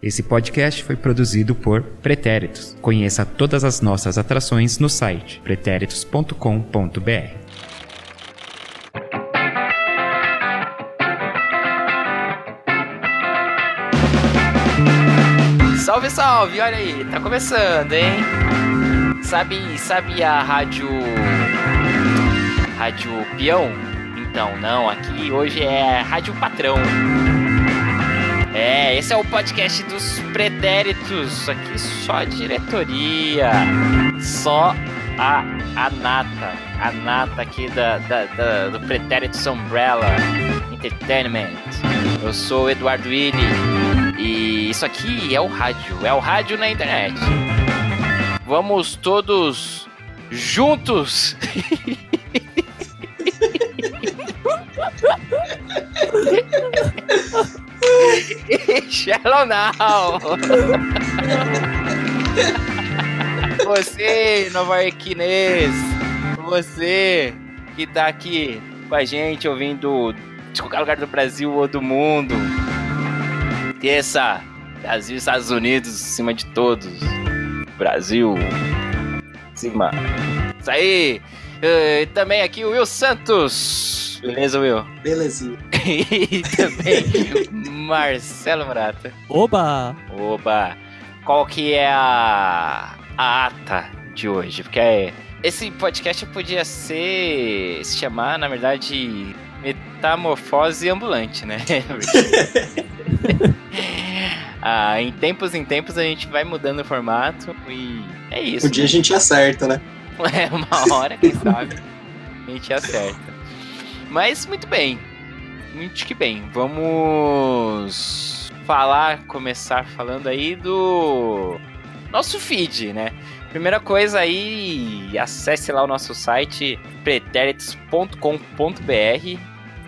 Esse podcast foi produzido por Pretéritos. Conheça todas as nossas atrações no site pretéritos.com.br. Salve, salve! Olha aí, tá começando, hein? Sabe, sabe a rádio. Rádio Peão? Então, não, aqui hoje é Rádio Patrão. É, esse é o podcast dos pretéritos. Aqui só a diretoria. Só a, a nata. A nata aqui da, da, da do Pretéritos Umbrella Entertainment. Eu sou o Eduardo Willi. E isso aqui é o rádio. É o rádio na internet. Vamos todos juntos. Shallow now! Você, nova Iorquinês, você que tá aqui com a gente ouvindo de qualquer lugar do Brasil ou do mundo. Terça, Brasil e Estados Unidos acima de todos. Brasil, cima. Isso aí! Uh, também aqui o Will Santos. Beleza, Will? Belezinha. e também Marcelo Murata. Oba! Oba! Qual que é a, a ata de hoje? Porque esse podcast podia ser. se chamar, na verdade, Metamorfose Ambulante, né? ah, em tempos em tempos a gente vai mudando o formato e é isso. Um dia a gente acerta, né? É, uma hora, quem sabe, a gente acerta. Mas muito bem. Muito que bem. Vamos falar, começar falando aí do nosso feed, né? Primeira coisa aí, acesse lá o nosso site pretéritos.com.br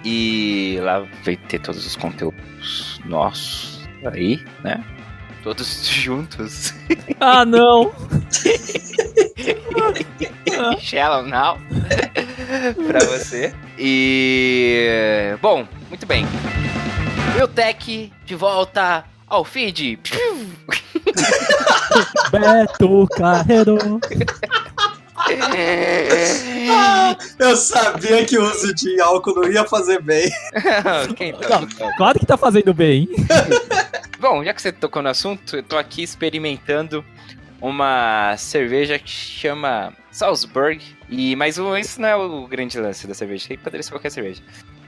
e lá vai ter todos os conteúdos nossos aí, né? Todos juntos. Ah, não! Shallow now pra você. E. Bom, muito bem. Tech de volta ao feed. Beto Carreiro. Ah, eu sabia que o uso de álcool não ia fazer bem. Quem tá Não, claro que tá fazendo bem. Bom, já que você tocou no assunto, eu tô aqui experimentando uma cerveja que chama Salzburg. E, mas o, isso não é o grande lance da cerveja, aí poderia ser qualquer cerveja.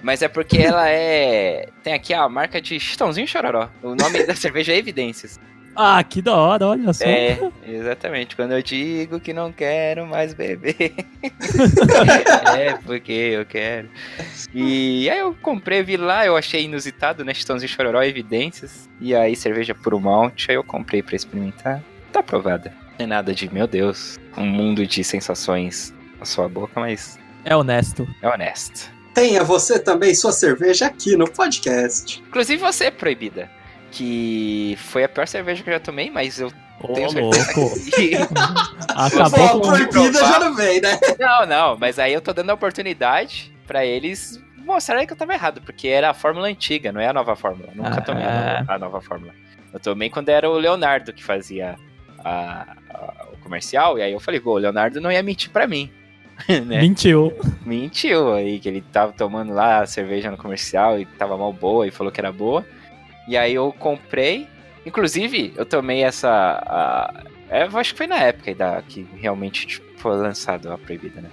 Mas é porque ela é. Tem aqui a marca de Chitãozinho Chororó. O nome da cerveja é Evidências. Ah, que da hora, olha só. É, exatamente. Quando eu digo que não quero mais beber. é porque eu quero. E aí eu comprei, vi lá, eu achei inusitado, né? Chitãozinho Chororó, Evidências. E aí cerveja puro malte, aí eu comprei pra experimentar. Tá aprovada. Não é nada de, meu Deus, um mundo de sensações na sua boca, mas É honesto. é honesto. Tenha você também sua cerveja aqui no podcast. Inclusive você, Proibida. Que foi a pior cerveja que eu já tomei, mas eu Ô, tenho certeza. louco. que- Acabou Pô, com... proibida já não vem, né? Não, não, mas aí eu tô dando a oportunidade pra eles mostrarem que eu tava errado, porque era a fórmula antiga, não é a nova fórmula. Nunca Ah. tomei a nova, a nova fórmula. Eu tomei quando era o Leonardo que fazia a- a- o comercial, e aí eu falei, pô, o Leonardo não ia mentir pra mim. né? Mentiu. Mentiu aí, que ele tava tomando lá a cerveja no comercial e tava mal boa e falou que era boa. E aí eu comprei. Inclusive, eu tomei essa. a- é, eu acho que foi na época aí da, que realmente tipo, foi lançado a proibida, né?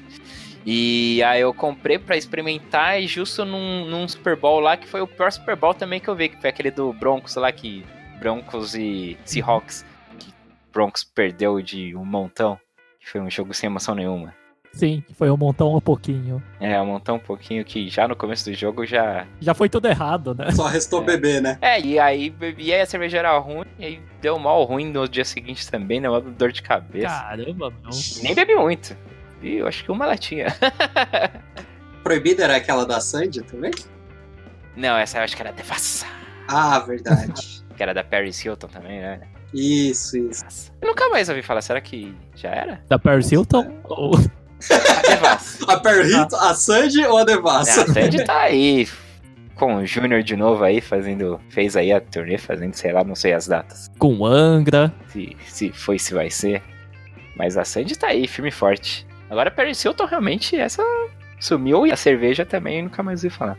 E aí eu comprei pra experimentar e justo num, num Super Bowl lá, que foi o pior Super Bowl também que eu vi, que foi aquele do Broncos lá, que Broncos e Seahawks, que Broncos perdeu de um montão, que foi um jogo sem emoção nenhuma. Sim, foi um montão um pouquinho. É, um montão um pouquinho que já no começo do jogo já. Já foi tudo errado, né? Só restou É. beber, né? É, e aí bebi, aí a cerveja era ruim, e aí deu mal ruim no dia seguinte também, né? Uma dor de cabeça. Caramba, não. Nem bebi muito. E eu acho que uma latinha. Proibida era aquela da Sandy também? Não, essa eu acho que era devassa. Ah, verdade. Que era da Paris Hilton também, né? isso, isso. Nossa. Eu nunca mais ouvi falar, será que já era? Da Paris Hilton? Ou- A devassa. A Perrito, a Sandy ou a Não, Devassa? a Sandy tá aí. com o Júnior de novo aí, fazendo. Fez aí a turnê, fazendo, sei lá, não sei as datas. Com Angra. Se, se foi, se vai ser. Mas a Sandy tá aí, firme e forte. Agora Paris Hilton realmente essa sumiu e a cerveja também nunca mais ouvi falar.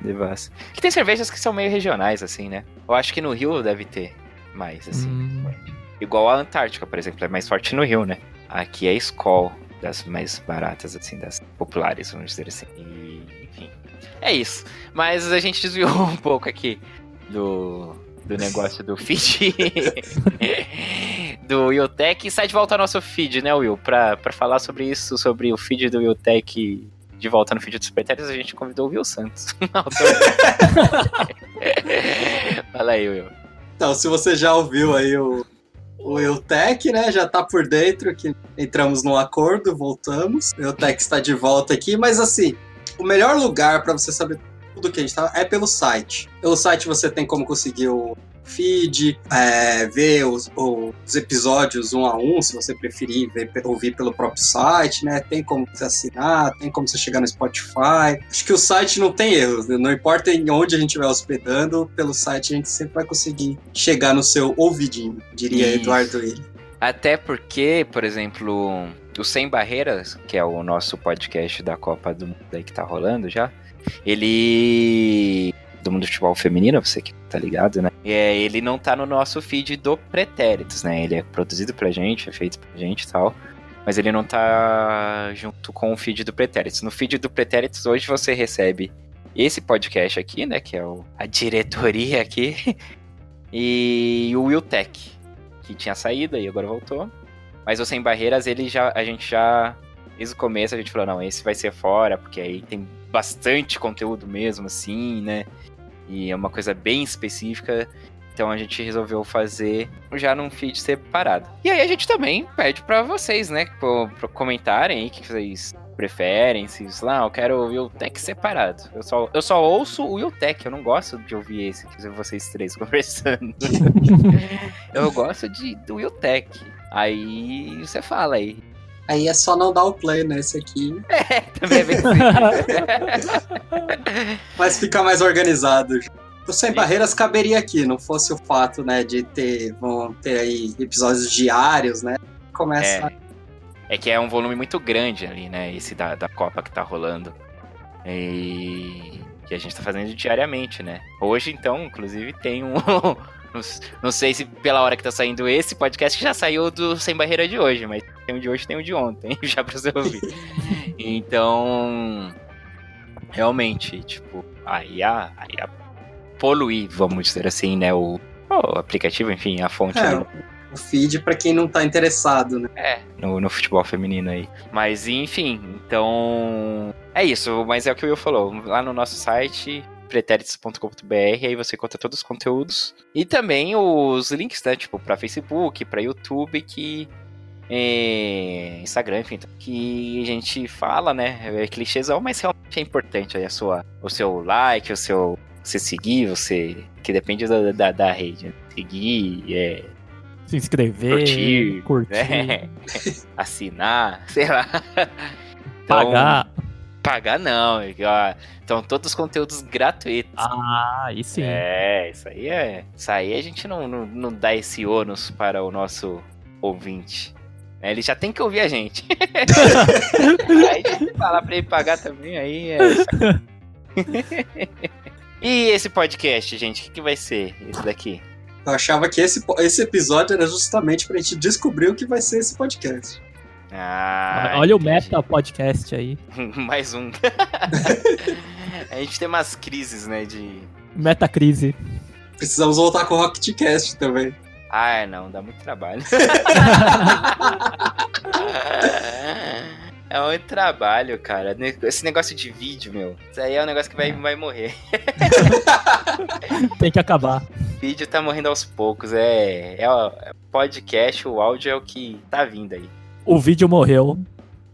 Devassa. Que tem cervejas que são meio regionais, assim, né? Eu acho que no Rio deve ter mais, assim. Hum, Igual a Antártica, por exemplo, é mais forte no Rio, né? Aqui é Skol, das mais baratas, assim, das populares, vamos dizer assim. E, enfim. É isso. Mas a gente desviou um pouco aqui do, do negócio do feed do Willtech. E sai de volta ao nosso feed, né, Will? Pra, pra falar sobre isso, sobre o feed do Willtech de volta no feed dos Supertérios, a gente convidou o Will Santos. autor. Fala aí, Will. Então, se você já ouviu aí o, o Eutec, né? Já tá por dentro, que entramos num acordo, voltamos. O Eutec está de volta aqui, mas assim, o melhor lugar para você saber tudo que a gente tá é pelo site. Pelo site você tem como conseguir o feed, é, ver os, os episódios um a um, se você preferir ver, ouvir pelo próprio site, né? Tem como você assinar, tem como você chegar no Spotify. Acho que o site não tem erros, né? não importa em onde a gente vai hospedando, pelo site a gente sempre vai conseguir chegar no seu ouvidinho, diria Isso. Eduardo Willi. Até porque, por exemplo, o Sem Barreiras, que é o nosso podcast da Copa do Mundo aí que tá rolando já, ele. Do mundo do futebol feminino, você que tá ligado, né? É, ele não tá no nosso feed do Pretéritos, né? Ele é produzido pra gente, é feito pra gente e tal. Mas ele não tá junto com o feed do Pretéritos. No feed do Pretéritos, hoje você recebe esse podcast aqui, né? Que é o, a diretoria aqui. E o Will Tech, que tinha saído e agora voltou. Mas o Sem Barreiras, ele já, a gente já, desde o começo, a gente falou, não, esse vai ser fora, porque aí tem bastante conteúdo mesmo, assim, né? E é uma coisa bem específica. Então a gente resolveu fazer já num feed separado. E aí a gente também pede pra vocês, né, comentarem aí o que vocês preferem, se lá, eu quero ouvir o Tech separado. Eu só, eu só ouço o Will Tech, eu não gosto de ouvir esse, que vocês três conversando. eu gosto de, do Will Tech. Aí você fala aí. Aí é só não dar o play nesse aqui, Também é bem mas fica mais organizado. O Sem. Barreiras caberia aqui, não fosse o fato, né, de ter, vão ter aí episódios diários, né? Começa É que é um volume muito grande ali, né? Esse da, da Copa que tá rolando. E que a gente tá fazendo diariamente, né? Hoje, então, inclusive, tem um. Não, não sei se pela hora que tá saindo esse podcast já saiu do Sem Barreira de hoje, mas tem um de hoje tem um de ontem, já pra você ouvir. então. Realmente, tipo, aí a, aí a poluir, vamos dizer assim, né? O, o aplicativo, enfim, a fonte. É, né? o feed pra quem não tá interessado, né? É, no, no futebol feminino aí. Mas enfim, então. É isso, mas é o que o Will falou. Lá no nosso site, pretéritos.com.br, aí você conta todos os conteúdos. E também os links, né? Tipo, pra Facebook, pra YouTube, que. é, Instagram, enfim, que a gente fala, né? É clichêzão, mas realmente é importante aí a sua, o seu like, o seu. Você seguir, você. Que depende da, da, da rede. né? Seguir, é, Se inscrever, Curtir, curtir, né? assinar, sei lá. Então, pagar. Pagar não. Então, todos os conteúdos gratuitos. Ah, aí sim. É, isso aí é. Isso aí a gente não, não, não dá esse ônus para o nosso ouvinte. É, Ele já tem que ouvir a gente. aí a gente falar pra ele pagar também, aí é. e esse podcast, gente, o que, que vai ser esse daqui? Eu achava que esse, esse episódio era justamente pra gente descobrir o que vai ser esse podcast. Ah, Olha o entendi. Meta Podcast aí. Mais um. a gente tem umas crises, né, de... Meta Crise. Precisamos voltar com o Rocketcast também. Ah, não, dá muito trabalho. é muito trabalho, cara. Esse negócio de vídeo, meu. Isso aí é um negócio que vai, vai morrer. Tem que acabar. vídeo tá morrendo aos poucos. É, é, o- é o podcast, o áudio é o que tá vindo aí. O vídeo morreu.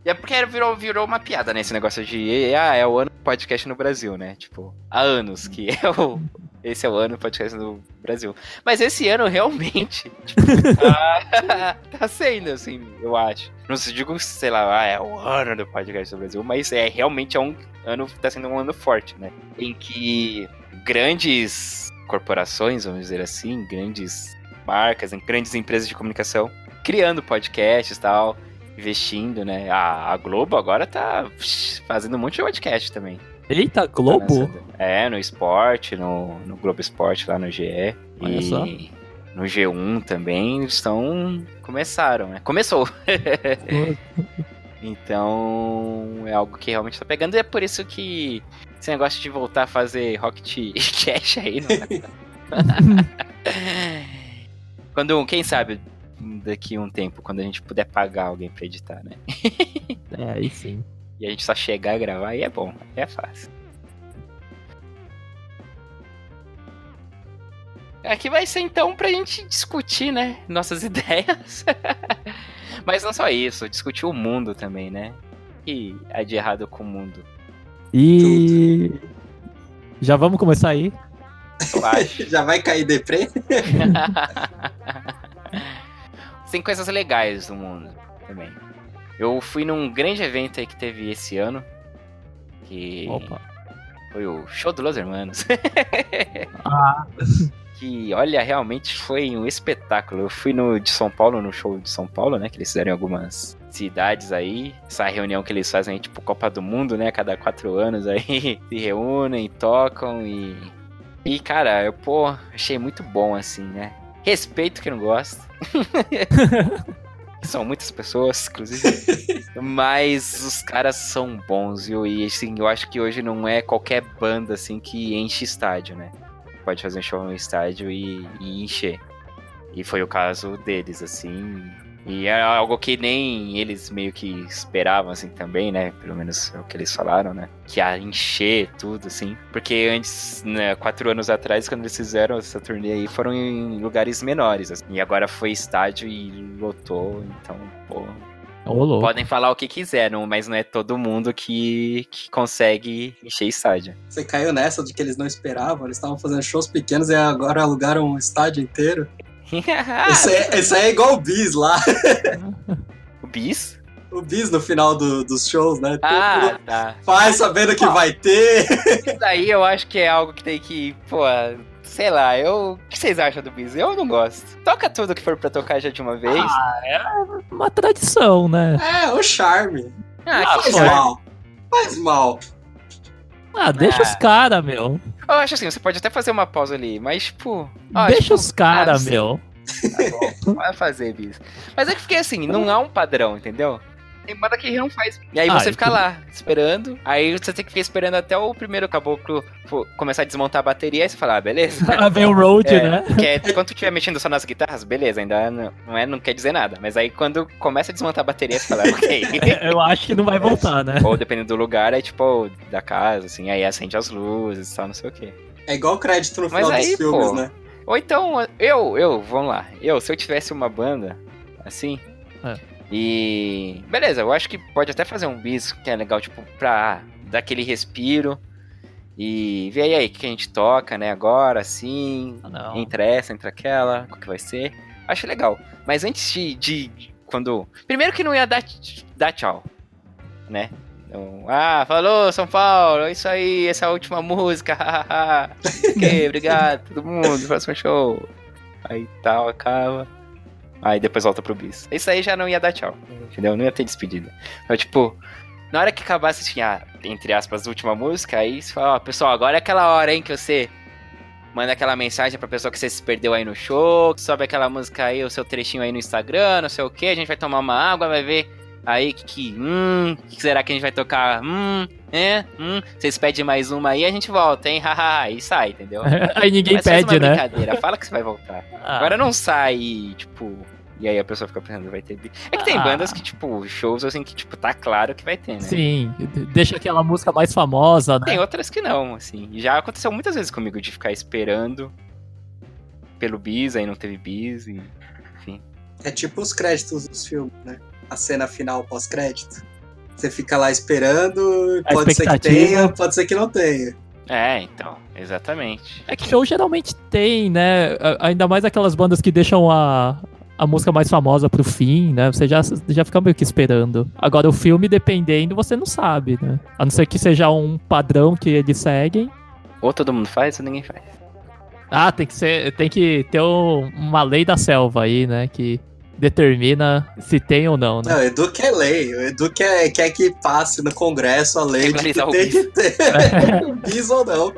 E é porque virou, virou uma piada, né? Esse negócio de. Ah, é o ano do podcast no Brasil, né? Tipo, há anos que é o, esse é o ano do podcast no Brasil. Mas esse ano realmente tipo, tá, tá sendo, assim, eu acho. Não se digo, sei lá, ah, é o ano do podcast no Brasil, mas é realmente é um ano, tá sendo um ano forte, né? Em que grandes corporações, vamos dizer assim, grandes marcas, grandes empresas de comunicação, criando podcasts e tal, investindo, né? A, a Globo agora tá fazendo um monte de podcast também. Eita, Tá Globo? lançando- É, no esporte, no, no Globo Esporte, lá no GE. Olha e só. no G1 também eles estão. Começaram, né? Começou. Então é algo que realmente tá pegando. E é por isso que esse negócio de voltar a fazer Rocket Cash aí não tá Quando, quem sabe, daqui a um tempo, quando a gente puder pagar alguém pra editar, né? É, aí sim. E a gente só chegar e gravar, aí é bom, aí é fácil. Aqui vai ser então pra gente discutir, né? Nossas ideias. Mas não só isso, discutir o mundo também, né? O que há de errado com o mundo? E. Já vamos começar aí? Eu acho. Já vai cair deprê? Tem coisas legais no mundo também. Eu fui num grande evento aí que teve esse ano. Que Opa. foi o show do Los Hermanos. Ah, que, olha, realmente foi um espetáculo. Eu fui no de São Paulo, no show de São Paulo, né? Que eles fizeram em algumas cidades aí. Essa reunião que eles fazem, tipo, Copa do Mundo, né? Cada quatro anos aí. Se reúnem, tocam e. E, cara, eu, pô, achei muito bom, assim, né? Respeito quem não gosta. São muitas pessoas, inclusive. Mas os caras são bons, viu? E assim, eu acho que hoje não é qualquer banda assim que enche estádio, né? Pode fazer um show no estádio e, e encher. E foi o caso deles, assim. E é algo que nem eles meio que esperavam, assim, também, né? Pelo menos é o que eles falaram, né? Que ia encher tudo, assim. Porque antes, né, quatro anos atrás, quando eles fizeram essa turnê aí, foram em lugares menores, assim. E agora foi estádio e lotou, então, pô, ô louco. Podem falar o que quiseram, mas não é todo mundo que, que consegue encher estádio. Você caiu nessa de que eles não esperavam, eles estavam fazendo shows pequenos e agora alugaram um estádio inteiro. Isso é, isso aí é igual o Bis lá. o bis? O Bis no final do- dos shows, né? Ah, tá. faz sabendo que vai ter. Isso daí eu acho que é algo que tem que, pô, sei lá, eu. O que vocês acham do bis? Eu não gosto. Toca tudo que for pra tocar já de uma vez. Ah, é uma tradição, né? É, o charme. Ah, Faz pô. charme. mal. Faz mal. Ah, deixa Ah. os caras, meu. Eu acho assim, você pode até fazer uma pausa ali, mas, tipo. ó, deixa tipo, os caras, ah, meu. Tá bom, vai fazer, bis. Mas é que fiquei assim, não há um padrão, entendeu? Tem banda que não faz. E aí Ah, você fica lá, esperando. Aí você tem que ficar esperando até o primeiro caboclo começar a desmontar a bateria. Aí você fala, ah, beleza. Ah, vem o road, É, né? que é, quando tu estiver mexendo só nas guitarras, beleza, ainda não, não é, não quer dizer nada. Mas aí quando começa a desmontar a bateria, você fala, ok. Eu acho que não vai voltar, né? Ou dependendo do lugar, aí tipo, da casa, assim, aí acende as luzes e tal, não sei o quê. É igual crédito no Mas final aí, dos filmes, pô, né? Ou então, eu, eu, vamos lá. Eu, se eu tivesse uma banda, assim. É. E. Beleza, eu acho que pode até fazer um bis que é legal, tipo, pra dar aquele respiro. E ver aí, aí o que a gente toca, né, agora, assim. Ah, Não. Entre essa, entre aquela, o que vai ser. Acho legal. Mas antes de. de- quando. Primeiro que não ia dar, dar tchau, né? Então, ah, falou, São Paulo, é isso aí, essa a última música, ok, obrigado, todo mundo, próximo show. Aí tal, acaba. Aí depois volta pro bis. Isso aí já não ia dar tchau, entendeu? Não ia ter despedida. Então, tipo, na hora que acabasse, tinha, entre aspas, a última música, aí você fala, ó, pessoal, agora é aquela hora, hein, que você manda aquela mensagem pra pessoa que você se perdeu aí no show, sobe aquela música aí, o seu trechinho aí no Instagram, não sei o que, a gente vai tomar uma água, vai ver aí que, que hum, que será que a gente vai tocar? Hum, é, hum, vocês pedem mais uma aí, a gente volta, hein, haha, e sai, entendeu? Aí ninguém Mas faz pede, uma né? brincadeira, fala que você vai voltar. Ah, Agora não sai, tipo, e aí a pessoa fica pensando, vai ter. bi- É que tem Ah. bandas que, tipo, shows assim que, tipo, tá claro que vai ter, né? Sim, deixa aquela música mais famosa, né? Tem outras que não, assim. E Já aconteceu muitas vezes comigo de ficar esperando pelo bis, aí não teve bis, e... enfim. É tipo os créditos dos filmes, né? A cena final pós-crédito. Você fica lá esperando, A pode ser que tenha, pode ser que não tenha. É, então, exatamente. É que show geralmente tem, né? Ainda mais aquelas bandas que deixam a, a música mais famosa pro fim, né? Você já, já fica meio que esperando. Agora, o filme, dependendo, você não sabe, né? A não ser que seja um padrão que eles seguem. Ou todo mundo faz ou ninguém faz. Ah, tem que ser. Tem que ter um- uma lei da selva aí, né? Que determina se tem ou não, né? Não, o Edu quer lei. O Edu quer, quer que passe no Congresso a lei de que tem que ter bis ou não.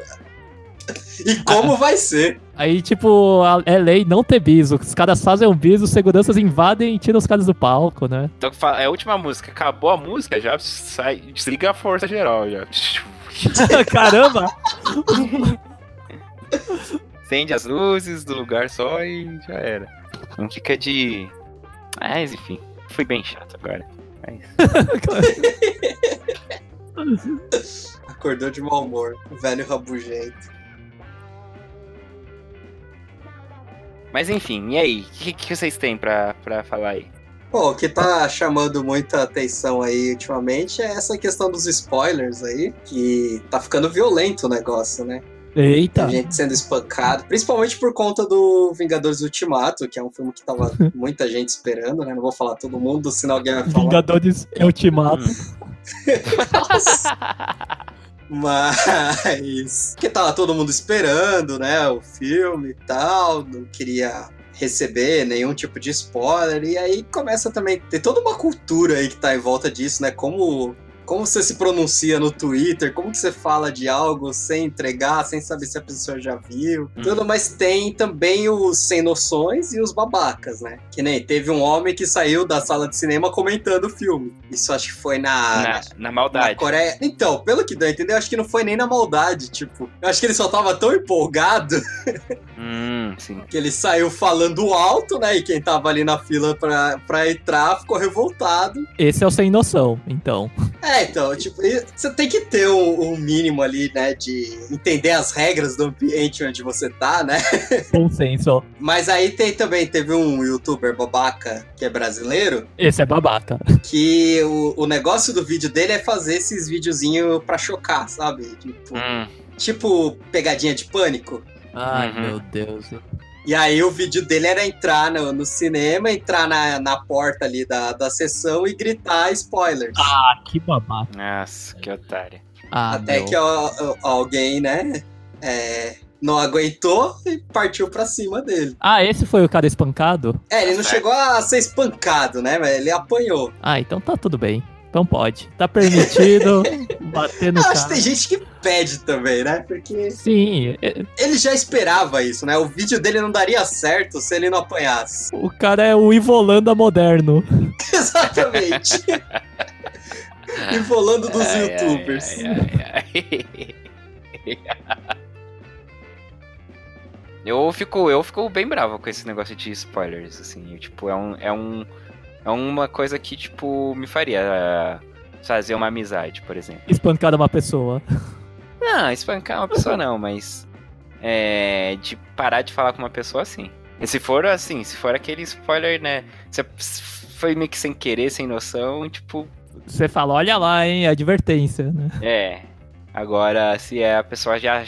E como vai ser? Aí, tipo, é lei não ter bis. Os caras fazem um bis, os seguranças invadem e tiram os caras do palco, né? Então é a última música. Acabou a música, já sai. Desliga a força geral já. Caramba! Acende as luzes do lugar só e já era. Não fica de. Mas enfim, fui bem chato agora. Mas... Acordou de mau humor. Velho rabugento. Mas enfim, e aí? O que, que vocês têm pra, pra falar aí? Pô, o que tá chamando muita atenção aí ultimamente é essa questão dos spoilers aí, que tá ficando violento o negócio, né? Eita! Tem gente sendo espancado, principalmente por conta do Vingadores Ultimato, que é um filme que tava muita gente esperando, né? Não vou falar todo mundo, senão alguém vai falar. Vingadores Ultimato. Nossa. Mas. Que tava todo mundo esperando, né? O filme e tal. Não queria receber nenhum tipo de spoiler. E aí começa também. Tem toda uma cultura aí que tá em volta disso, né? Como. Como você se pronuncia no Twitter, como que você fala de algo sem entregar, sem saber se a pessoa já viu. Hum. Tudo, mas tem também os sem noções e os babacas, né? Que nem teve um homem que saiu da sala de cinema comentando o filme. Isso acho que foi na, na, na na maldade. Coreia. Então, pelo que deu a entender, eu acho que não foi nem na maldade, tipo. Eu acho que ele só tava tão empolgado Hum, sim. que ele saiu falando alto, né? E quem tava ali na fila pra, pra entrar ficou revoltado. Esse é o sem noção, então. É, então, tipo, você tem que ter um, um mínimo ali, né? De entender as regras do ambiente onde você tá, né? Consenso. Mas aí tem também, teve um youtuber babaca que é brasileiro, Esse é babaca. que o, o negócio do vídeo dele é fazer esses videozinhos pra chocar, sabe? Tipo, Hum, tipo pegadinha de pânico. Ai, Uhum. meu Deus. E aí o vídeo dele era entrar no, no cinema, entrar na, na porta ali da, da sessão e gritar spoilers. Ah, que babaca. nossa, que otário. Ah, Até meu. que ó, ó, alguém, né, é, não aguentou e partiu pra cima dele. Ah, esse foi o cara espancado? É, ele não chegou a ser espancado, né, mas ele apanhou. Ah, então tá tudo bem. Então pode. Tá permitido bater no Eu acho que cara. tem gente que pede também, né, porque Sim, é- ele já esperava isso, né, o vídeo dele não daria certo se ele não apanhasse. o cara é o Ivolanda moderno. Exatamente. Envolando dos Ai, ai, youtubers. ai, ai, ai. Eu fico, eu fico bem bravo com esse negócio de spoilers, assim, tipo, é um, é um, é uma coisa que, tipo, me faria ah, fazer uma amizade, por exemplo. Espancar uma pessoa. Não, espancar uma pessoa não, mas é, de parar de falar com uma pessoa assim. E se for assim, se for aquele spoiler, né, se foi meio que sem querer, sem noção, tipo, Você fala, olha lá, hein, advertência, né? É. Agora, se é a pessoa já.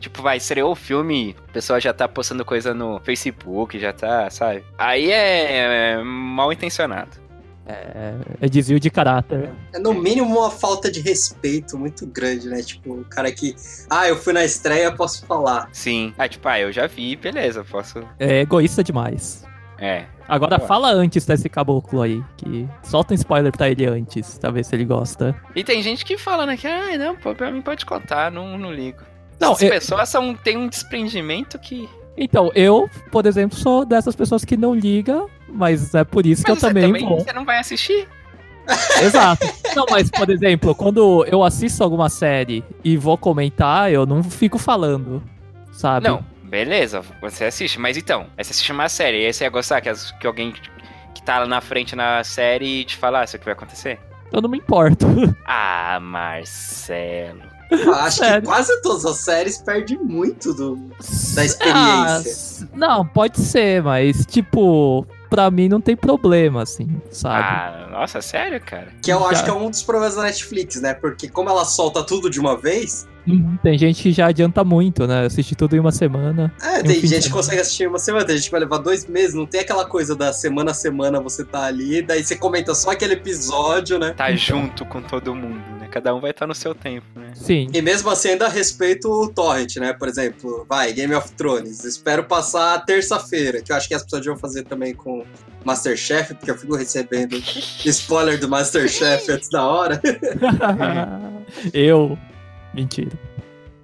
Tipo, vai, estreou o filme, a pessoa já tá postando coisa no Facebook, já tá, sabe? Aí é, é mal intencionado. É, é desvio de caráter. É no mínimo uma falta de respeito muito grande, né? Tipo, o cara que. Ah, eu fui na estreia, posso falar. Sim. Ah, tipo, ah, eu já vi, beleza, posso. É egoísta demais. É. Agora fala antes desse caboclo aí, que solta um spoiler pra ele antes, pra ver se ele gosta. E tem gente que fala, né, que, ah, não, pô, pra mim pode contar, não, não ligo. Não, As eu- pessoas são, têm um desprendimento que. Então, eu, por exemplo, sou dessas pessoas que não liga, mas é por isso que Mas eu você também, também vou. você não vai assistir? Exato. Não, mas, por exemplo, quando eu assisto alguma série e vou comentar, eu não fico falando, sabe? Não, beleza, você assiste, mas então, aí você assiste uma série, e aí você ia gostar que, as- que alguém que tá lá na frente na série te falar isso que vai acontecer? Eu não me importo. Ah, Marcelo. Eu acho Sério. que quase todas as séries perdem muito do. Da Ah, experiência. s- não, pode ser, mas, tipo, pra mim não tem problema, assim, sabe? Ah, nossa, sério, cara? Que eu Já. acho que é um dos problemas da Netflix, né? Porque como ela solta tudo de uma vez, Uhum, Tem gente que já adianta muito, né? Assiste tudo em uma semana. É, Em um tem gente que consegue assistir em uma semana, tem gente que vai levar dois meses, não tem aquela coisa da semana a semana você tá ali, daí você comenta só aquele episódio, né? Tá junto com todo mundo, né? Cada um vai estar no seu tempo, né? Sim. E mesmo assim ainda respeito o Torrent, né? Por exemplo, vai, Game of Thrones. Espero passar terça-feira, que eu acho que as pessoas deviam fazer também com Masterchef, porque eu fico recebendo spoiler do Masterchef antes da hora. eu. Mentira.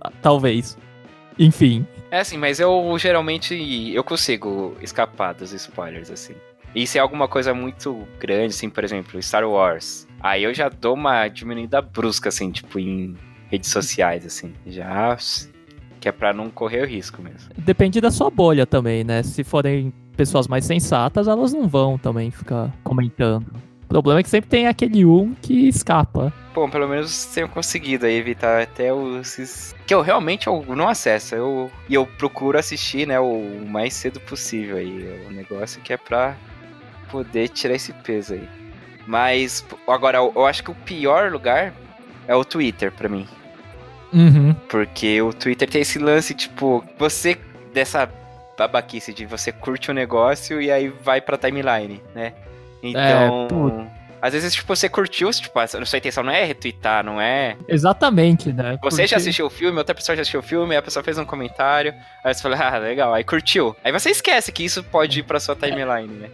Ah, Talvez. Enfim. É assim, mas eu geralmente eu consigo escapar dos spoilers, assim. E se é alguma coisa muito grande, assim, por exemplo, Star Wars, aí eu já dou uma diminuída brusca, assim, tipo, em redes sociais, assim. Já. Que é pra não correr o risco mesmo. Depende da sua bolha também, né? Se forem pessoas mais sensatas, elas não vão também ficar comentando. O problema é que sempre tem aquele um que escapa. Bom, pelo menos tenho conseguido aí evitar até os. Que eu realmente eu não acesso. Eu, e eu procuro assistir, né, o mais cedo possível aí. O negócio que é pra poder tirar esse peso aí. Mas, agora, eu acho que o pior lugar é o Twitter pra mim. Uhum. Porque o Twitter tem esse lance, tipo, você dessa babaquice de você curte o negócio e aí vai pra timeline, né? Então. puto. às vezes, tipo, você curtiu, tipo, a sua intenção não é retweetar, não é. Exatamente, né? Você já assistiu o filme, outra pessoa já assistiu o filme, a pessoa fez um comentário, aí você fala, ah, legal, aí curtiu. Aí você esquece que isso pode ir pra sua timeline, né?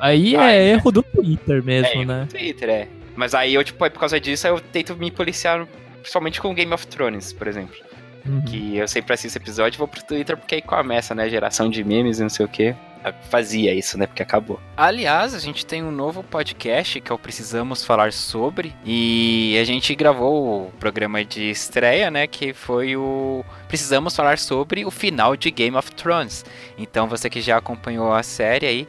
Aí é erro do Twitter mesmo, é, né? no Twitter, é. Mas aí eu, tipo, aí por causa disso, eu tento me policiar, principalmente com Game of Thrones, por exemplo. Uhum. Que eu sempre assisto episódio e vou pro Twitter porque aí começa, né? Geração de memes e não sei o quê. Fazia isso, né? Porque acabou. Aliás, a gente tem um novo podcast que é o Precisamos Falar Sobre. E a gente gravou o programa de estreia, né? Que foi o Precisamos Falar Sobre o final de Game of Thrones. Então você que já acompanhou a série aí,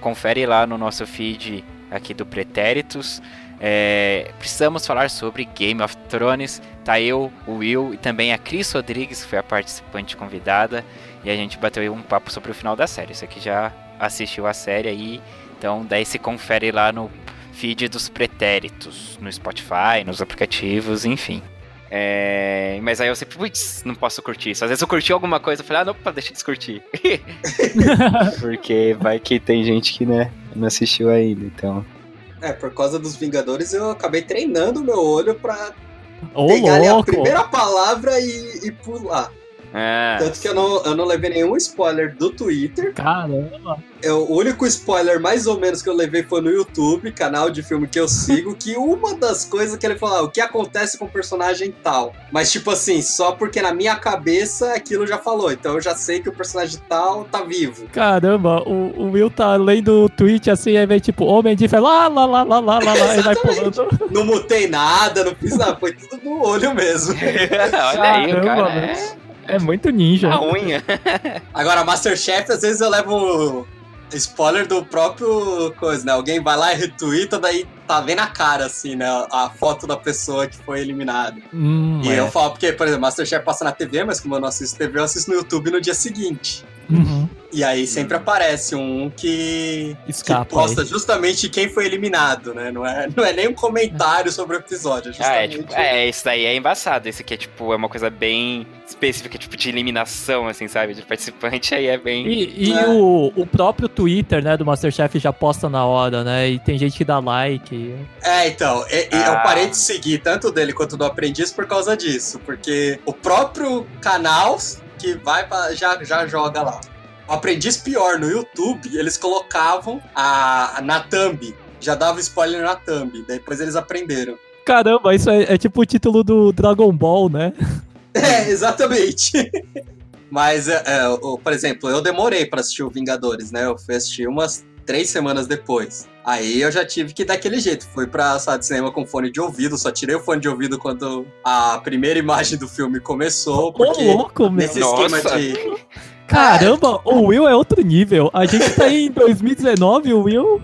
confere lá no nosso feed aqui do Pretéritos. É, precisamos falar sobre Game of Thrones. Tá eu, o Will e também a Cris Rodrigues, que foi a participante convidada. E a gente bateu um papo sobre o final da série. Você que já assistiu a série aí, então daí se confere lá no feed dos Pretéritos, no Spotify, nos aplicativos, enfim. É, mas aí eu sempre, putz, não posso curtir isso. Às vezes eu curti alguma coisa, eu falei, ah, não, pá, deixa de descurtir. Porque vai que tem gente que, né, não assistiu ainda, então. É, por causa dos Vingadores eu acabei treinando o meu olho pra Pegar ali a primeira palavra e, e pular. Ah, Tanto que eu não, eu não levei nenhum spoiler do Twitter. Caramba! Eu, o único spoiler, mais ou menos, que eu levei foi no YouTube, canal de filme que eu sigo, que uma das coisas que ele falou, ah, o que acontece com o personagem tal. Mas, tipo assim, só porque na minha cabeça aquilo já falou. Então eu já sei que o personagem tal tá vivo. Caramba, o, o Will tá lendo o tweet assim, aí vem tipo, homem de fé, lá, lá, lá, lá, lá, lá, lá, e vai Exatamente. pulando. Não mutei nada, não fiz nada, foi tudo no olho mesmo. olha aí, Caramba, cara. velho. É É muito ninja. a unha. Agora, Masterchef, às vezes eu levo spoiler do próprio coisa, né? Alguém vai lá e retweeta, daí tá vendo a cara, assim, né? A foto da pessoa que foi eliminada. Hum, E é. eu falo, porque, por exemplo, Masterchef passa na TV, mas como eu não assisto TV, eu assisto no YouTube no dia seguinte. Uhum. E aí sempre aparece um que, que Escapa. posta aí. justamente quem foi eliminado, né? Não é, não é nem um comentário sobre o episódio, é Ah, é, justamente... tipo, é, isso daí é embaçado. Esse aqui é, tipo, é uma coisa bem específica, tipo, de eliminação, assim, sabe? De participante, aí é bem... E, e É. o, o próprio Twitter, né, do Masterchef já posta na hora, né? E tem gente que dá like. É, então, e Ah. eu parei de seguir tanto dele quanto do Aprendiz por causa disso, porque o próprio canal que vai pra, já, já joga lá. O Aprendiz pior, no YouTube, eles colocavam a, na thumb, já dava spoiler na thumb, depois eles aprenderam. Caramba, isso é, é tipo o título do Dragon Ball, né? É, exatamente. Mas, é, é, por exemplo, eu demorei pra assistir o Vingadores, né? Eu fui assistir umas três semanas depois. Aí eu já tive que ir daquele jeito. Fui pra sala de cinema com fone de ouvido, só tirei o fone de ouvido quando a primeira imagem do filme começou, Ô, porque louco, meu. nesse esquema Nossa. de. Caramba, o Will é outro nível. A gente tá aí em 2019, o Will.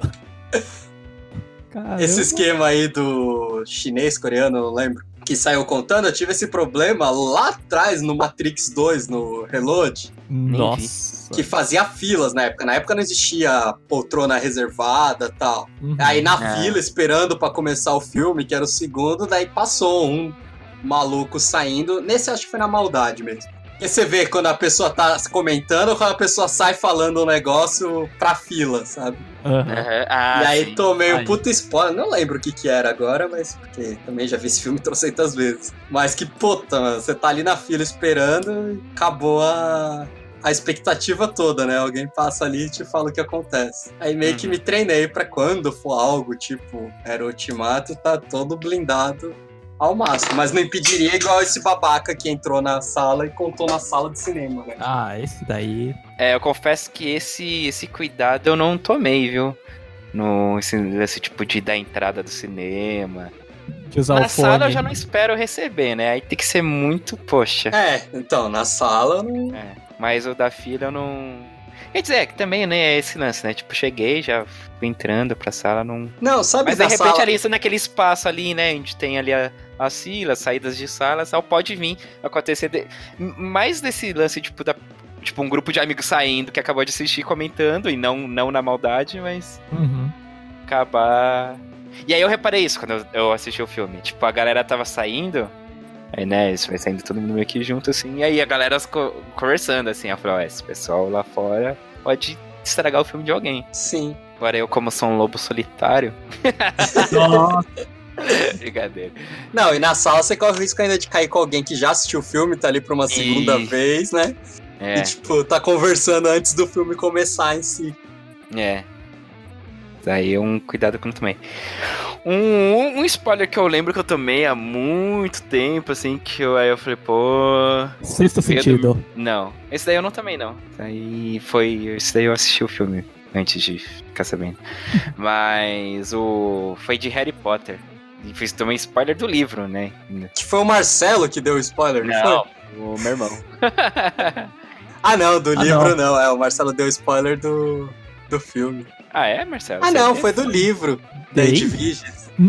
Caramba. Esse esquema aí do chinês, coreano, não lembro, que saiu contando, eu tive esse problema lá atrás no Matrix 2, no Reload. Nossa. que fazia filas na época. Na época não existia poltrona reservada tal. Uhum. Aí na É. fila, esperando pra começar o filme, que era o segundo, daí passou um maluco saindo. Nesse acho que foi na maldade mesmo. Porque você vê quando a pessoa tá comentando, quando a pessoa sai falando um negócio pra fila, sabe? Aham. Aham. Ah, e aí sim. tomei um Aí. puta spoiler. Não lembro o que que era agora, mas porque também já vi esse filme trocentas vezes. Mas que puta, mano, você tá ali na fila esperando e acabou a, a expectativa toda, né? Alguém passa ali e te fala o que acontece. Aí meio que Uhum. me treinei pra quando for algo tipo era o Ultimato, tá todo blindado ao máximo. Mas não impediria igual esse babaca que entrou na sala e contou na sala de cinema, né? Ah, esse daí. É, eu confesso que esse, esse cuidado eu não tomei, viu? No, esse, esse tipo de dar entrada do cinema. De usar Na o fone. sala eu já não espero receber, né? Aí tem que ser muito, poxa. É, então, na sala não. É, mas o da fila eu não. Quer dizer, é que também, né, é esse lance, né? Tipo, cheguei, já fui entrando pra sala, não. Não, sabe Mas de repente sala... ali, isso naquele espaço ali, né? Onde tem ali a, as filas, saídas de salas, só pode vir acontecer. de- Mais desse lance, tipo, da. Tipo, um grupo de amigos saindo que acabou de assistir comentando, e não, não na maldade, mas Uhum. acabar. E aí eu reparei isso quando eu, eu assisti o filme. Tipo, a galera tava saindo. Aí, né, isso vai saindo todo mundo meio que junto, assim. E aí a galera co- conversando, assim. Eu falei, ó, esse pessoal lá fora pode estragar o filme de alguém. Sim. Agora eu, como sou um lobo solitário. Nossa, Brincadeira. Não, e na sala você corre o risco ainda de cair com alguém que já assistiu o filme, tá ali pra uma segunda vez, né? É, E, tipo, tá conversando antes do filme começar em si. é. Daí é um cuidado que eu não tomei. Um, um, spoiler que eu lembro que eu tomei há muito tempo, assim, que eu, aí eu falei, pô. sexto sentido. Não, esse daí eu não também não. Daí foi. Esse daí eu assisti o filme antes de ficar sabendo. Mas o. Foi de Harry Potter. E fiz também spoiler do livro, né? Que foi o Marcelo que deu o spoiler, não, Não, foi? o meu irmão. Ah, não, do Ah, livro não. É, o Marcelo deu spoiler do, do filme. Ah, é, Marcelo? Ah, não, foi do livro. Da? Edviges.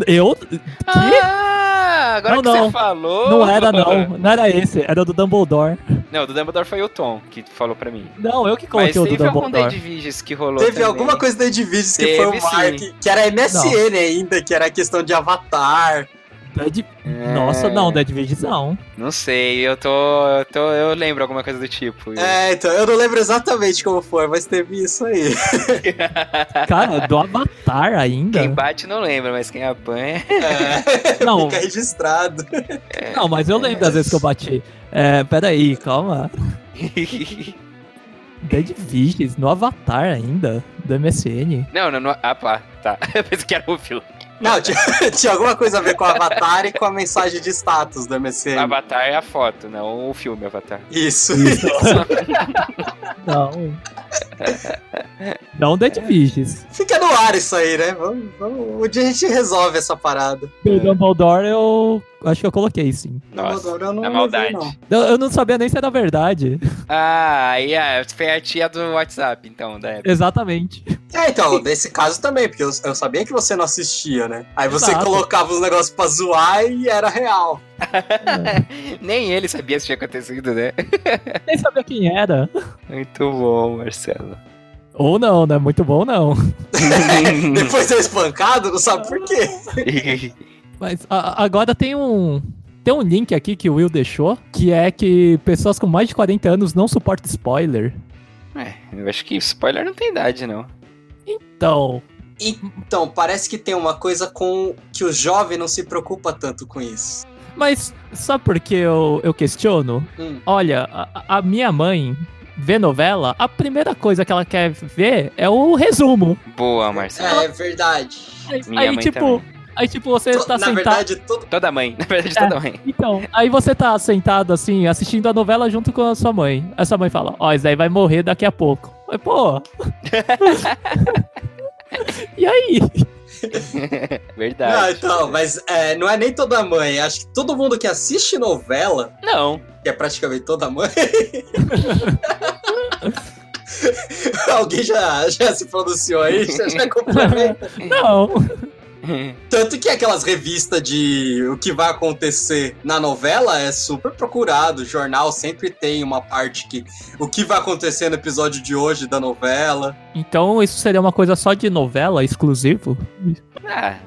Eu. Ah, agora Não, que não. você falou. Não era, não. Não era esse. Era do Dumbledore. Não, do Dumbledore foi o Tom que falou pra mim. Não, eu que Mas coloquei o do teve algum Dumbledore. Dead Viges que rolou Teve também. alguma coisa da Edviges que Teve, foi o Mark, sim. que era MSN ainda, que era questão de avatar. Dead... É, Nossa, não, Dead Visions não. Não sei, eu tô, eu tô. Eu lembro alguma coisa do tipo. É, então, eu não lembro exatamente como foi, mas teve isso aí. Cara, do Avatar ainda? Quem bate não lembra, mas quem apanha. É, Não, fica registrado. não, mas eu lembro das vezes que eu bati. É, peraí, calma. Dead Visions no Avatar ainda, do MSN. não, não, não. Ah, pá, tá. Eu pensei que era o filme. Não, tinha, tinha alguma coisa a ver com o Avatar e com a mensagem de status do MSN. Avatar é a foto, não o filme Avatar. Isso. Isso. não. Não Dead Visions. Fica no ar isso aí, né? Vamos, vamos, um dia a gente resolve essa parada. Do Dumbledore eu acho que eu coloquei sim. Nossa, eu não é maldade. não. Eu, eu não sabia nem se era verdade. Ah, aí é, foi a tia do WhatsApp, então, da época. Exatamente. É, então, nesse caso também, porque eu, eu sabia que você não assistia, né? Aí você Exato. colocava os negócios pra zoar e era real. Nem ele sabia se tinha acontecido, né? Nem sabia quem era. Muito bom, Marcelo. Ou não, né? Muito bom não. Depois é espancado, não sabe por quê. Mas a- agora tem um. Tem um link aqui que o Will deixou, que é que pessoas com mais de 40 anos não suportam spoiler. é, eu acho que spoiler não tem idade, não. Então, Então, parece que tem uma coisa com que o jovem não se preocupa tanto com isso. mas sabe por que eu, eu questiono? Hum. Olha, a, a minha mãe vê novela, a primeira coisa que ela quer ver é o resumo. Boa, Marcelo. É verdade. Aí, Minha aí, mãe tipo, também. Aí tipo, você To- tá Na sentado. verdade. Toda mãe, na verdade, É. toda mãe. Então, aí você tá sentado assim, assistindo a novela junto com a sua mãe. Aí sua mãe fala, ó, isso daí vai morrer daqui a pouco. Mas, pô. e aí? Verdade. Não, então, mas é, não é nem toda mãe. Acho que todo mundo que assiste novela, Não. que é praticamente toda mãe. Alguém já, já se pronunciou aí, já, já complementa. Não. Tanto que aquelas revistas de o que vai acontecer na novela é super procurado. O jornal sempre tem uma parte que. O que vai acontecer no episódio de hoje da novela. Então isso seria uma coisa só de novela, exclusivo? Ah.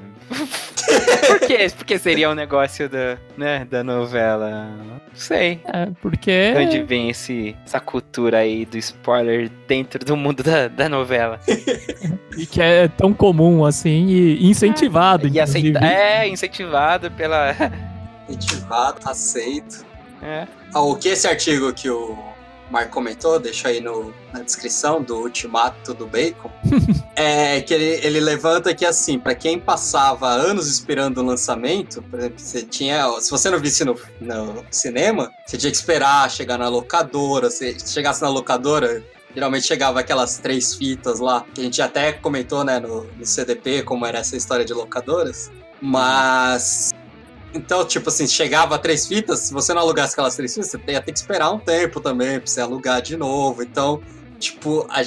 Por quê? Porque seria um negócio da, né, da novela. Não sei. É, porque. De onde vem esse, essa cultura aí do spoiler dentro do mundo da, da novela? E que é tão comum assim e incentivado. E aceita, é, incentivado pela. Incentivado, aceito. É. Ah, o que esse artigo que o Marco comentou, deixa aí no, na descrição do Ultimato do Bacon, é que ele, ele levanta que assim, para quem passava anos esperando o lançamento, por exemplo, você tinha, se você não visse no, no cinema, você tinha que esperar chegar na locadora, se chegasse na locadora, Geralmente chegava aquelas três fitas lá, que a gente até comentou, né, no, no CDP, como era essa história de locadoras. Mas então, tipo assim, chegava a três fitas, se você não alugasse aquelas três fitas, você ia ter que esperar um tempo também pra você alugar de novo. Então, tipo, a-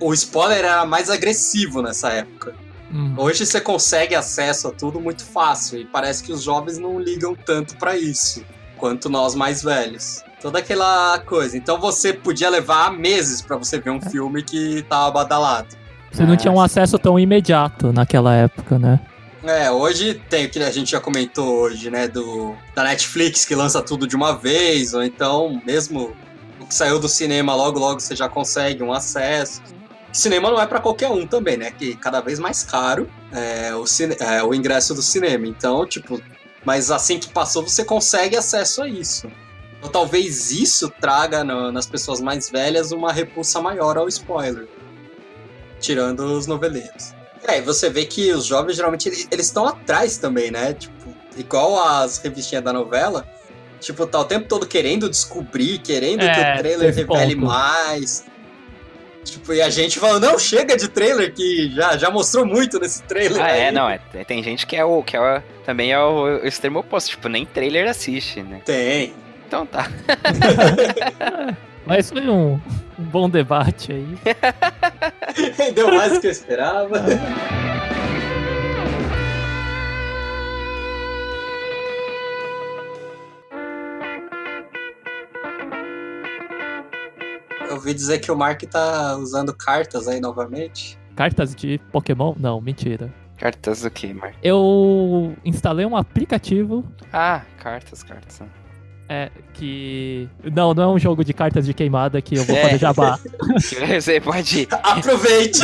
o spoiler era mais agressivo nessa época. Hum. Hoje você consegue acesso a tudo muito fácil e parece que os jovens não ligam tanto pra isso quanto nós mais velhos. Toda aquela coisa. Então você podia levar meses pra você ver um filme que tava badalado. Você não tinha um acesso tão imediato naquela época, né? É, hoje tem o que a gente já comentou hoje, né? Do, da Netflix que lança tudo de uma vez, ou então mesmo o que saiu do cinema logo logo você já consegue um acesso. Cinema não é pra qualquer um também, né? Que cada vez mais caro é o, cine, é o ingresso do cinema. Então, tipo, mas assim que passou você consegue acesso a isso. Então talvez isso traga no- nas pessoas mais velhas uma repulsa maior ao spoiler. Tirando os noveleiros. É, e você vê que os jovens geralmente ele- eles estão atrás também, né? Tipo, igual as revistinhas da novela. Tipo, tá o tempo todo querendo descobrir, querendo que É, o trailer esse revele ponto. mais. Tipo, e a gente falando, não, chega de trailer, que já, já mostrou muito nesse trailer. Ah, é, aí." não, é, tem gente que é o. que é o- também é o, o extremo oposto, tipo, nem trailer assiste, né? Tem. Então tá. Mas foi um, um bom debate aí. Deu mais do que eu esperava. Eu ouvi dizer que o Mark tá usando cartas aí novamente. Cartas de Pokémon? Não, mentira. Cartas do que, Mark? Eu instalei um aplicativo Ah, cartas, cartas. É, que. Não, não é um jogo de cartas de queimada que eu vou É. fazer jabá. Você pode Aproveite!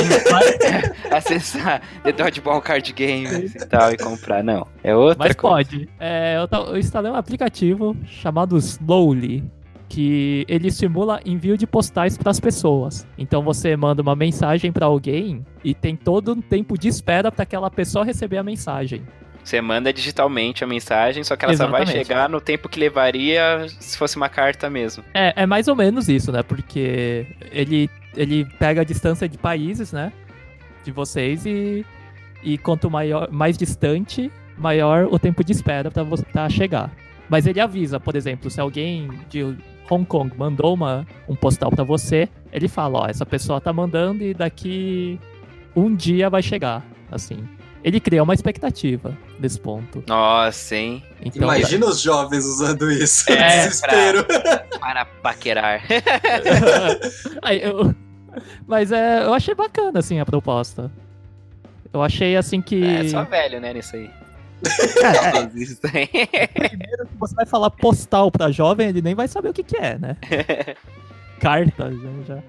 acessar The Dodgeball Card Games e tal e comprar. Não, é outra Mas coisa. pode. É, eu instalei um aplicativo chamado Slowly, que ele simula envio de postais para as pessoas. Então você manda uma mensagem para alguém e tem todo um tempo de espera para aquela pessoa receber a mensagem. Você manda digitalmente a mensagem, só que ela só vai Exatamente. chegar no tempo que levaria se fosse uma carta mesmo. É, é mais ou menos isso, né? Porque ele, ele pega a distância de países, né? De vocês e, e quanto maior, mais distante, maior o tempo de espera para você pra chegar. Mas ele avisa, por exemplo, se alguém de Hong Kong mandou uma, um postal para você, ele fala, ó, essa pessoa tá mandando e daqui um dia vai chegar, assim. Ele cria uma expectativa nesse ponto. Nossa, hein? Então, Imagina os jovens usando isso. É, Desespero. Para paquerar. Aí, eu- Mas é, eu achei bacana, assim, a proposta. Eu achei, assim, que... É só velho, né, nisso aí. É, primeiro que você vai falar postal pra jovem, ele nem vai saber o que que é, né? Carta, já, já.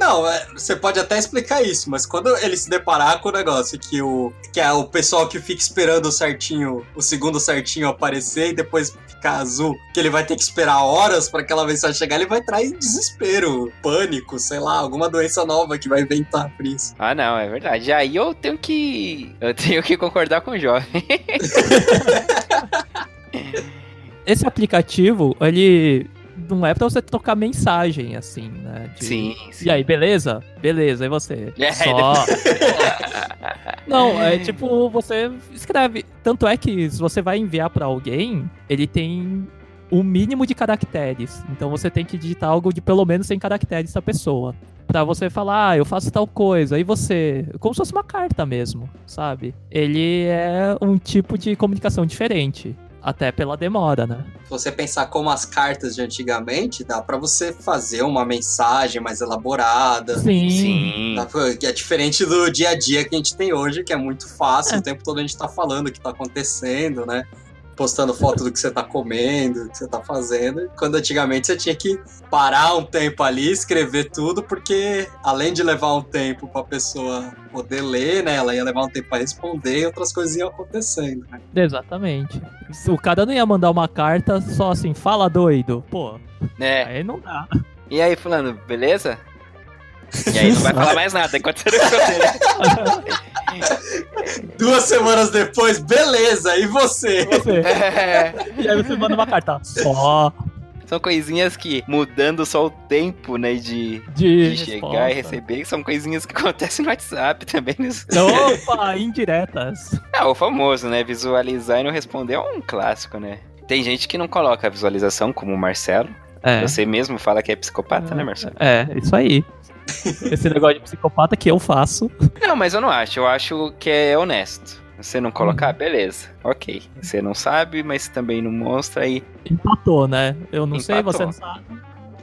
Não, é, você pode até explicar isso, mas quando ele se deparar com o negócio que o que é o pessoal que fica esperando o certinho, o segundo certinho aparecer e depois ficar azul, que ele vai ter que esperar horas para aquela mensagem chegar, ele vai entrar em desespero, pânico, sei lá, alguma doença nova que vai inventar por isso. Ah, não, é verdade. Aí eu tenho que. Eu tenho que concordar com o jovem. Esse aplicativo, ele não é pra você trocar mensagem, assim, né? de- Sim, sim. E aí, beleza? Beleza, e você? É, Só. Não, é tipo, você escreve. Tanto é que se você vai enviar pra alguém, ele tem um mínimo de caracteres. Então você tem que digitar algo de pelo menos 100 caracteres da pessoa. Pra você falar, ah, eu faço tal coisa. Aí você. Como se fosse uma carta mesmo, sabe? Ele é um tipo de comunicação diferente. Até pela demora, né? Se você pensar como as cartas de antigamente, dá pra você fazer uma mensagem mais elaborada. Sim. Que é diferente do dia a dia que a gente tem hoje, que é muito fácil, É. o tempo todo a gente tá falando o que tá acontecendo, né? Postando foto do que você tá comendo, do que você tá fazendo. Quando antigamente você tinha que parar um tempo ali, escrever tudo, porque além de levar um tempo pra pessoa poder ler, né? Ela ia levar um tempo pra responder e outras coisas iam acontecendo, né? Exatamente. O cara não ia mandar uma carta só assim, fala doido. Pô, É. aí não dá. E aí, fulano, beleza? E aí não vai falar mais nada enquanto você não. Duas semanas depois, beleza, e você? Você. É. E aí você manda uma carta só São coisinhas que, mudando só o tempo, né, de, de, de chegar e receber, são coisinhas que acontecem no WhatsApp também. né? Opa, indiretas. É, o famoso, né, visualizar e não responder é um clássico, né? Tem gente que não coloca a visualização, como o Marcelo. É. Você mesmo fala que é psicopata, né, Marcelo? É, isso aí. Esse negócio de psicopata que eu faço. Não, mas eu não acho. Eu acho que é honesto. Você não colocar, Uhum. beleza. Ok. Você não sabe, mas também não mostra aí. Empatou, né? Eu não sei, Empatou. você não sabe.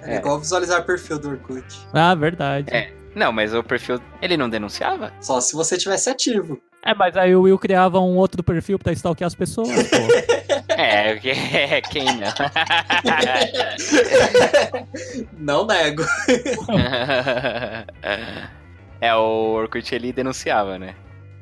É, É. igual visualizar perfil do Orkut. Ah, verdade. É. Não, mas o perfil. Ele não denunciava? Só se você tivesse ativo. É, mas aí o Will criava um outro perfil pra stalkear as pessoas, pô. É, que- quem não? Não nego. é, o Orkut ele denunciava, né?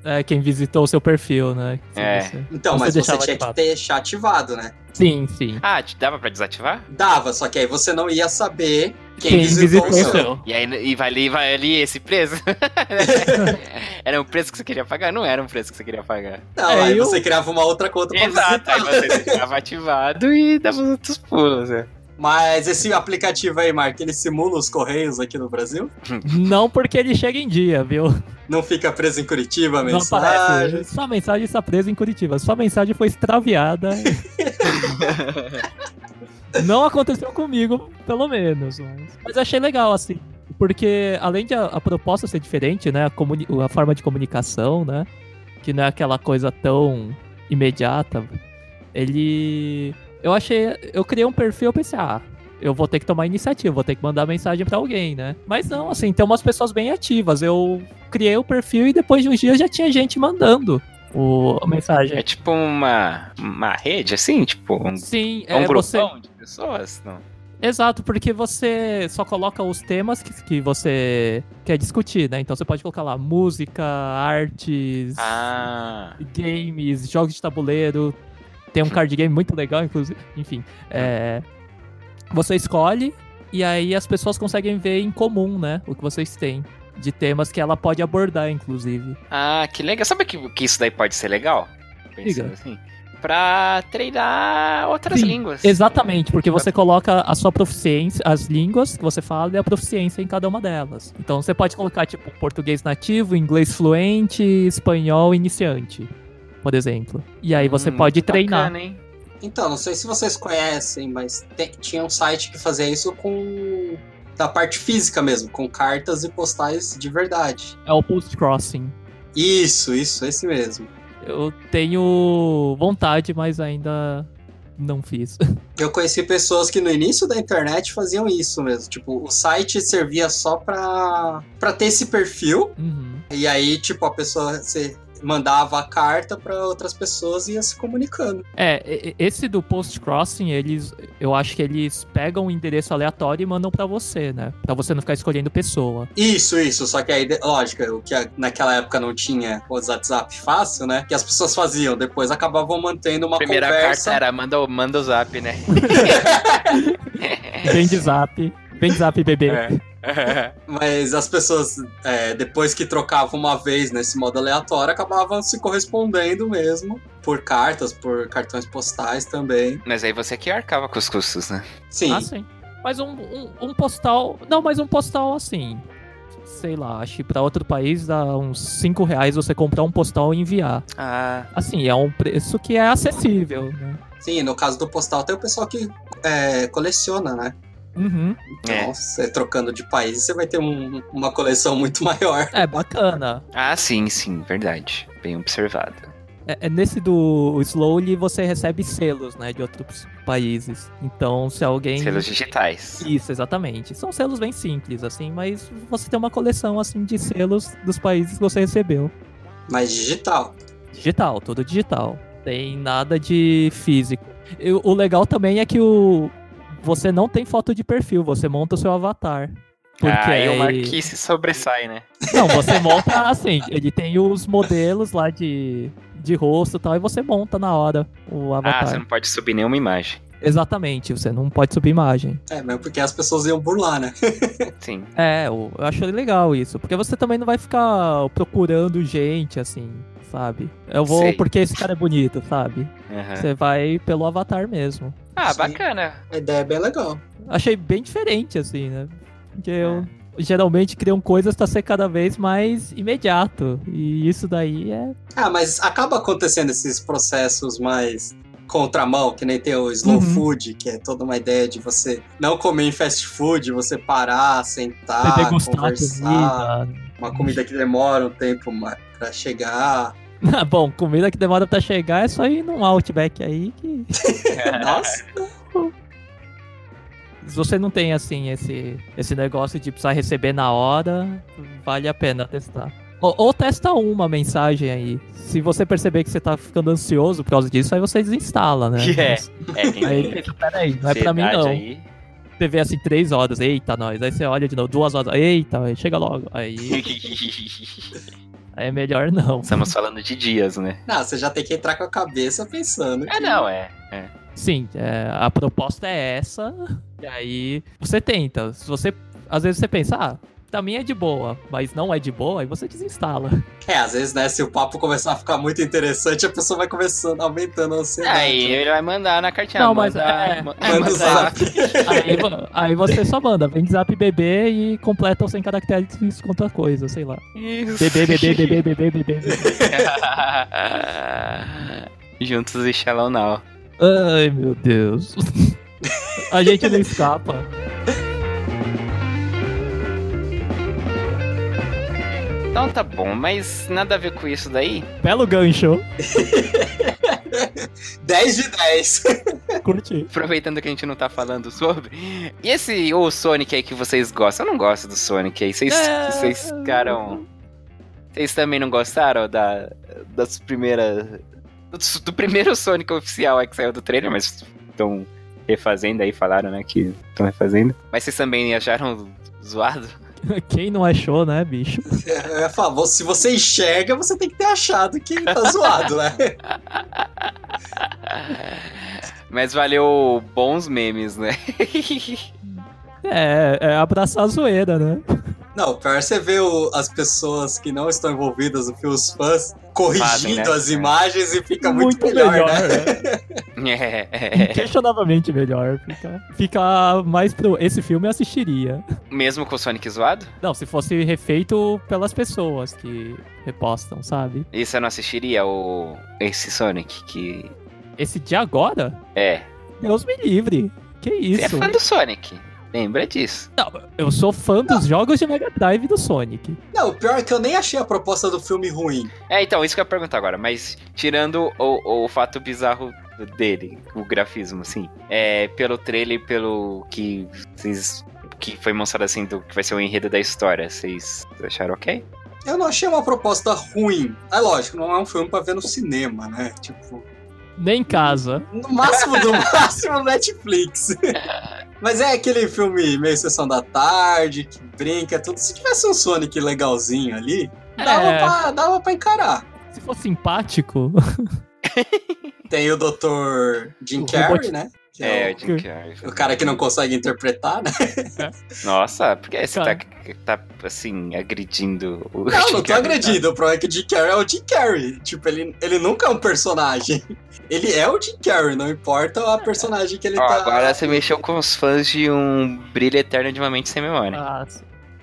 É, quem visitou o seu perfil, né? Se É. você- Então, Você mas você tinha que ativado. deixar ativado, né? Sim, sim. Ah, te dava pra desativar? Dava, só que aí você não ia saber quem, Quem visitou, visitou o seu. E aí e vai ali, vai ali esse preço? era um preço que você queria pagar? Não era um preço que você queria pagar. Não, É, aí eu- você criava uma outra conta pra Exato, aí você deixava ativado e dava os outros pulos. né? Mas esse aplicativo aí, Mark, ele simula os correios aqui no Brasil? Não porque ele chega em dia, viu? Não fica preso em Curitiba a Não mensagem? aparece. Sua mensagem está presa em Curitiba. Sua mensagem foi extraviada. Não aconteceu comigo, pelo menos. Mas, mas achei legal, assim. Porque além de a, a proposta ser diferente, né? A, a forma de comunicação, né? Que não é aquela coisa tão imediata. Ele. Eu achei. Eu criei um perfil, eu pensei, ah. Eu vou ter que tomar iniciativa, vou ter que mandar mensagem pra alguém, né? Mas não, assim, tem umas pessoas bem ativas. Eu criei o perfil e depois de uns dias já tinha gente mandando o, a mensagem. É tipo uma, uma rede, assim? Tipo um, Sim, um é você. grupão de pessoas? Não. Exato, porque você só coloca os temas que, que você quer discutir, né? Então você pode colocar lá música, artes, Ah, games, jogos de tabuleiro. Tem um card game muito legal, inclusive. Enfim, é, você escolhe e aí as pessoas conseguem ver em comum, né? O que vocês têm. De temas que ela pode abordar, inclusive. ah, que legal. Sabe que, que isso daí pode ser legal? Pensando Diga. assim. Pra treinar outras Sim, línguas. Exatamente, porque você coloca a sua proficiência, as línguas que você fala e a proficiência em cada uma delas. Então você pode colocar, tipo, português nativo, inglês fluente, espanhol iniciante, por exemplo. E aí você Hum, pode treinar. bacana? Então, não sei se vocês conhecem, mas te- tinha um site que fazia isso com da parte física mesmo, com cartas e postais de verdade. É o post crossing. Isso, isso, esse mesmo. Eu tenho vontade, mas ainda não fiz. Eu conheci pessoas que no início da internet faziam isso mesmo. Tipo, o site servia só pra, pra ter esse perfil. Uhum. E aí, tipo, a pessoa você mandava a carta pra outras pessoas e ia se comunicando. É, esse do post crossing, eles, eu acho que eles pegam um endereço aleatório e mandam pra você, né? Pra você não ficar escolhendo pessoa. Isso, isso. Só que aí, lógico, o que naquela época não tinha o WhatsApp fácil, né? Que as pessoas faziam. Depois acabavam mantendo uma Primeira conversa. carta era manda, o- manda o zap, né? Vem de zap. Vem de zap, bebê. É. Mas as pessoas, é, depois que trocavam uma vez nesse modo aleatório, acabavam se correspondendo mesmo. Por cartas, por cartões postais também. Mas aí você que arcava com os custos, né? Sim. Ah, sim. Mas um, um, um postal. Não, mas um postal assim. Sei lá, acho que pra outro país dá uns 5 reais você comprar um postal e enviar. Ah, Assim, é um preço que é acessível, né? Sim, no caso do postal tem o pessoal que é, coleciona, né? Uhum. É. você trocando de país, você vai ter um- uma coleção muito maior. É bacana. ah, sim, sim, verdade. Bem observado. É, é nesse do Slowly você recebe selos, né, de outros países. Então, se alguém. Selos digitais. Isso, exatamente. São selos bem simples, assim, mas você tem uma coleção, assim, de selos dos países que você recebeu. Mas digital. Digital, tudo digital. Tem nada de físico. E o legal também é que o você não tem foto de perfil, você monta o seu avatar. Porque ah, aí o aí- Marquise sobressai, né? Não, você monta assim, ele tem os modelos lá de, de rosto e tal, e você monta na hora o Ah, avatar. você não pode subir nenhuma imagem. Exatamente, você não pode subir imagem. É, mesmo porque as pessoas iam burlar, né? Sim. É, eu eu acho legal isso, porque você também não vai ficar procurando gente, assim, sabe? Eu vou Sei. porque esse cara é bonito, sabe? Aham. Você vai pelo avatar mesmo. Ah, Sim. bacana. A ideia é bem legal. Achei bem diferente, assim, né? Porque eu geralmente criam coisas pra ser cada vez mais imediato. E isso daí é. Ah, mas acaba acontecendo esses processos mais contramão, que nem tem o slow Uhum. food, que é toda uma ideia de você não comer em fast food, você parar, sentar, conversar. comida. Uma comida que demora um tempo pra chegar. Ah, Bom, comida que demora pra chegar é só ir num Outback aí que. Nossa, Se você não tem, assim, esse, esse negócio de precisar receber na hora, vale a pena testar. Ou, ou testa uma mensagem aí. Se você perceber que você tá ficando ansioso por causa disso, aí você desinstala, né? É. É, Aí peraí, não é pra mim não. Aí. Você vê assim, três horas, eita, nós. Aí você olha de novo, duas horas, eita, chega logo. Aí é melhor não. Estamos falando de dias, né? não, você já tem que entrar com a cabeça pensando. É, que- não, é. é. Sim, é, a proposta é essa. E aí você tenta. Se você. Às vezes você pensa, ah, pra mim é de boa, mas não é de boa, aí você desinstala. É, às vezes, né, se o papo começar a ficar muito interessante, a pessoa vai começando, aumentando a ansiedade. Aí ele vai mandar na cartinha. Não, mas manda, é- ma- é, Manda zap. Aí, vo- aí você só manda, vem de zap bebê e completa os 100 caracteres com outra coisa, sei lá. Isso. Bebê, bebê, bebê, bebê, bebê, bebê. Juntos e Shallow Now. Ai, meu Deus. A gente não escapa. Então tá bom, mas nada a ver com isso daí. Belo gancho. 10 de 10. Curti. Aproveitando que a gente não tá falando sobre. E esse o Sonic aí que vocês gostam? Eu não gosto do Sonic aí. Vocês, É. vocês ficaram. Vocês também não gostaram da, das primeiras. Do, do primeiro Sonic oficial aí que saiu do trailer, mas estão refazendo aí, falaram, né? Que estão refazendo. Mas vocês também acharam zoado? Quem não achou, né, bicho? Eu ia falar, se você enxerga, você tem que ter achado que tá zoado, né? Mas valeu bons memes, né? É, é abraçar a zoeira, né? Não, pior é você ver o- as pessoas que não estão envolvidas no filme, os fãs, corrigindo Fazem, né? as imagens e fica muito, melhor, né? É. Inquestionavelmente melhor. Fica, fica mais pro. Esse filme eu assistiria. Mesmo com o Sonic zoado? Não, se fosse refeito pelas pessoas que repostam, sabe? E você não assistiria o esse Sonic que Esse de agora, é? Deus me livre. Que Você é isso? fã do Sonic? Lembra disso? Não, eu sou fã dos jogos de Mega Drive do Sonic. Não, o pior é que eu nem achei a proposta do filme ruim. É, então, isso que eu ia perguntar agora, mas tirando o, o fato bizarro dele, o grafismo, assim, é, pelo trailer e pelo que vocês. que foi mostrado assim, do que vai ser o enredo da história, vocês acharam ok? Eu não achei uma proposta ruim. É lógico, não é um filme pra ver no cinema, né? Tipo, Nem em casa. no máximo do máximo Netflix. Mas é aquele filme meio sessão da tarde, que brinca, tudo. Se tivesse um Sonic legalzinho ali, dava, É. pra, dava pra encarar. Se for simpático, Tem o Dr. Jim O Carrey, robot- né? Que É, é, o Jim Carrey. o, cara que não consegue interpretar, né? Nossa, por que você tá, tá, assim, agredindo o Não, Jim não tô Carrey? agredindo. O problema é que o Jim Carrey é o Jim Carrey. Tipo, ele, ele nunca é um personagem. Ele é o Jim Carrey, não importa a personagem que ele Ó, tá. agora você mexeu com os fãs de um brilho eterno de uma mente sem memória. ah,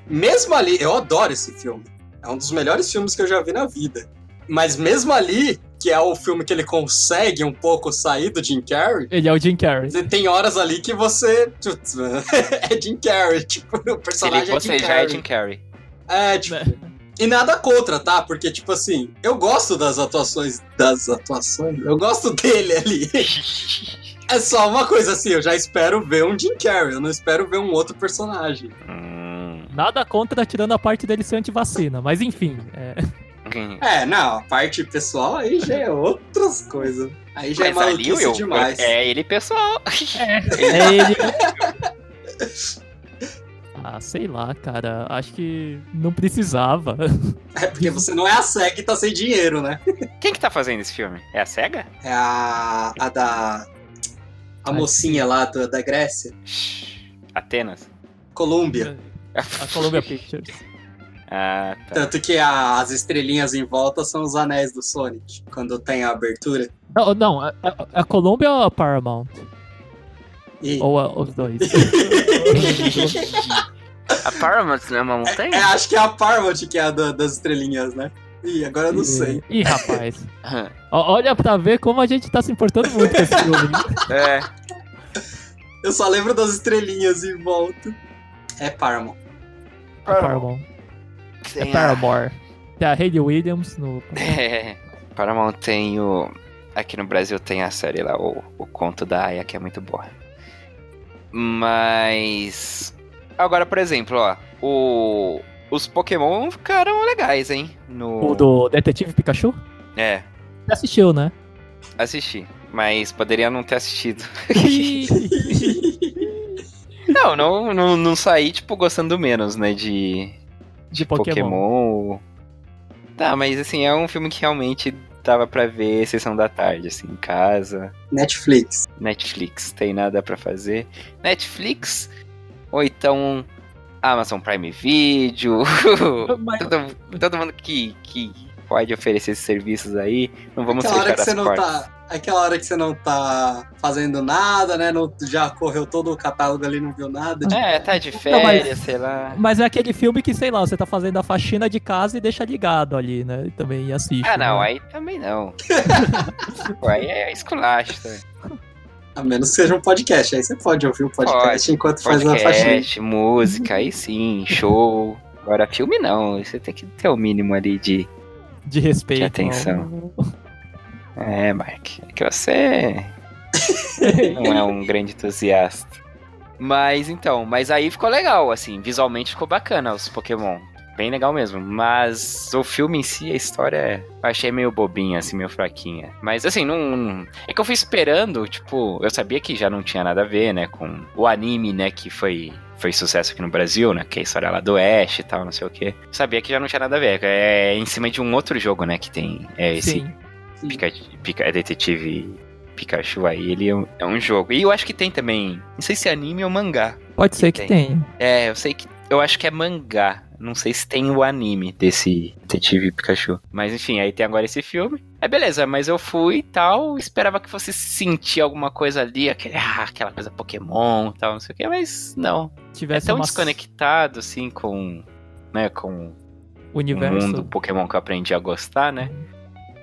Mesmo ali, eu adoro esse filme. É um dos melhores filmes que eu já vi na vida. Mas mesmo ali, que é o filme que ele consegue um pouco sair do Jim Carrey, ele é o Jim Carrey. tem horas ali que você. É Jim Carrey. Tipo, o Se ele, personagem é você Jim já Carrey. é Jim Carrey. É, tipo. E nada contra, tá? Porque, tipo assim, eu gosto das atuações. Das atuações? Eu gosto dele ali. É só uma coisa assim, eu já espero ver um Jim Carrey, eu não espero ver um outro personagem. Hum. Nada contra tirando a parte dele ser antivacina, mas enfim. É... É, não, a parte pessoal aí já é outras coisas. Aí já Mas é ali maluquice eu, demais. é ele pessoal. É ele. Ah, sei lá, cara. Acho que não precisava. É porque você não é a SEG que tá sem dinheiro, né? Quem que tá fazendo esse filme? É a SEGA? É a, a da. A Ai, mocinha lá da, da Grécia. Atenas? Colômbia. A Columbia Pictures. Ah, tá. Tanto que a- as estrelinhas em volta são os anéis do Sonic, quando tem a abertura. Não, não a, a- a Columbia ou a Paramount? E Ou a- os dois? A Paramount não é uma é, montanha? é, acho que é a Paramount que é a da- das estrelinhas, né? Ih, agora eu não sei. Ih, rapaz. Ó, Olha pra ver como a gente tá se importando muito com esse filme. É. Eu só lembro das estrelinhas em volta. É Paramount. A Paramount. É Tem a- Paramore. Tem a Hayley Williams no. É. Paramount tem o. Aqui no Brasil tem a série lá, o, o Conto da Aya, que é muito boa. Mas. Agora, por exemplo, ó. O. Os Pokémon ficaram legais, hein? No. O do Detetive Pikachu? É, Você assistiu, né? assisti. Mas poderia não ter assistido. Não, não, não, não saí, tipo, gostando menos, né, de, de Pokémon. Pokémon. Tá, mas assim, é um filme que realmente dava pra ver sessão da tarde, assim, em casa. Netflix. Netflix, tem nada pra fazer. Netflix, ou então Amazon Prime Video. Mas- todo, todo mundo que, que pode oferecer esses serviços aí. Não vamos Aquela hora que você as não portas. tá. Aquela hora que você não tá fazendo nada, né? Não, já correu todo o catálogo ali, não viu nada. É, tá de Não, férias, mas- sei lá. Mas é aquele filme que, sei lá, você tá fazendo a faxina de casa e deixa ligado ali, né? E também assiste. Ah, não, né? aí também não. Pô, aí é esculacho, tá? A menos que seja um podcast. Aí você pode ouvir o podcast Pode. enquanto faz a faxina. Podcast, música, aí sim, show. Agora, filme não, você tem que ter o mínimo ali de. De respeito. De atenção. É, Mark, é que você não é um grande entusiasta. Mas então, mas aí ficou legal, assim, visualmente ficou bacana os Pokémon. Bem legal mesmo. Mas o filme em si, a história, eu achei meio bobinha, assim, meio fraquinha. Mas assim, não. não- É que eu fui esperando, tipo, eu sabia que já não tinha nada a ver, né, com o anime, né, que foi. Foi sucesso aqui no Brasil, né? Que é a história lá do Ash e tal, não sei o quê. Sabia que já não tinha nada a ver. É em cima de um outro jogo, né? Que tem é, esse Sim. Pika, Pika, é detetive Pikachu aí, ele é um, é um jogo. E eu acho que tem também, não sei se é anime ou mangá. Pode ser que Tem. tenha. É, eu sei que, eu acho que é mangá. Não sei se tem o anime desse detetive Pikachu. Mas enfim, aí tem agora esse filme. É beleza, mas eu fui e tal, esperava que fosse sentir alguma coisa ali, aquele, ah, aquela coisa Pokémon e tal, não sei o que, mas não. É Tivesse tão uma desconectado, assim, com, né, com o universo. mundo Pokémon que eu aprendi a gostar, né?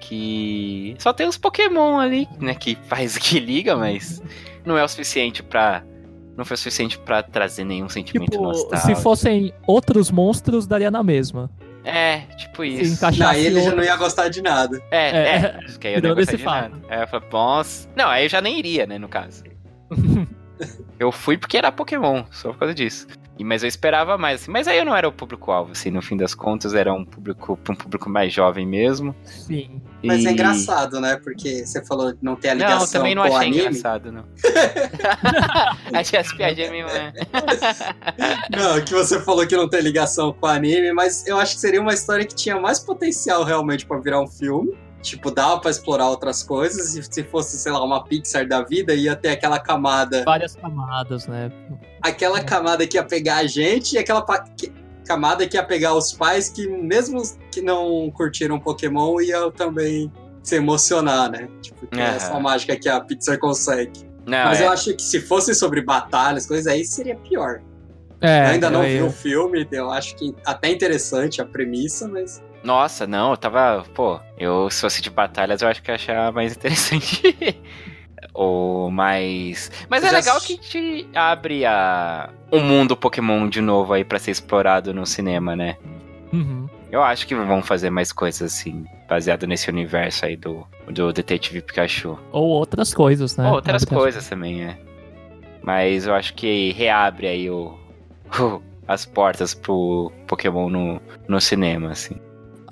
Que só tem os Pokémon ali, né? Que faz que liga, mas não é o suficiente pra. Não foi o suficiente pra trazer nenhum sentimento Tipo, nostálgico. se fossem outros monstros, daria na mesma. É, tipo Se isso. encaixasse Não, aí ele já não ia gostar de nada. É, É, é, acho que aí eu não ia gostar de fato. nada. Aí eu falei, nossa. Não, aí eu já nem iria, né, no caso. eu fui porque era Pokémon, só por causa disso. E, mas eu esperava mais, assim. Mas aí eu não era o público-alvo, assim, no fim das contas, era um público, um público mais jovem mesmo. Sim. Mas é E- engraçado, né? Porque você falou que não tem a ligação Não, também não achei anime. engraçado, não. achei as piadinhas mesmo, né? Não, que você falou que não tem ligação com o anime, mas eu acho que seria uma história que tinha mais potencial realmente pra virar um filme. Tipo, dava pra explorar outras coisas. E se fosse, sei lá, uma Pixar da vida, ia ter aquela camada. Várias camadas, né? Aquela camada que ia pegar a gente e aquela pa- que- camada que ia pegar os pais que, mesmo que não curtiram Pokémon, iam também se emocionar, né? Tipo, que é essa mágica que a Pixar consegue. Não, Mas é. eu acho que se fosse sobre batalhas, coisas aí, seria pior. É, eu ainda não eu- vi o filme, eu acho que até interessante a premissa, mas. Nossa, não, eu tava. Pô, eu se fosse de batalhas, eu acho que ia achar mais interessante. Ou mais. Mas é Já legal assisti- que te abre a... um mundo Pokémon de novo aí pra ser explorado no cinema, né? Uhum. Eu acho que vão fazer mais coisas assim, baseado nesse universo aí do, do Detetive Pikachu. Ou outras coisas, né? Ou outras coisas também, é. Mas eu acho que reabre aí o, o- as portas pro Pokémon no, no cinema, assim.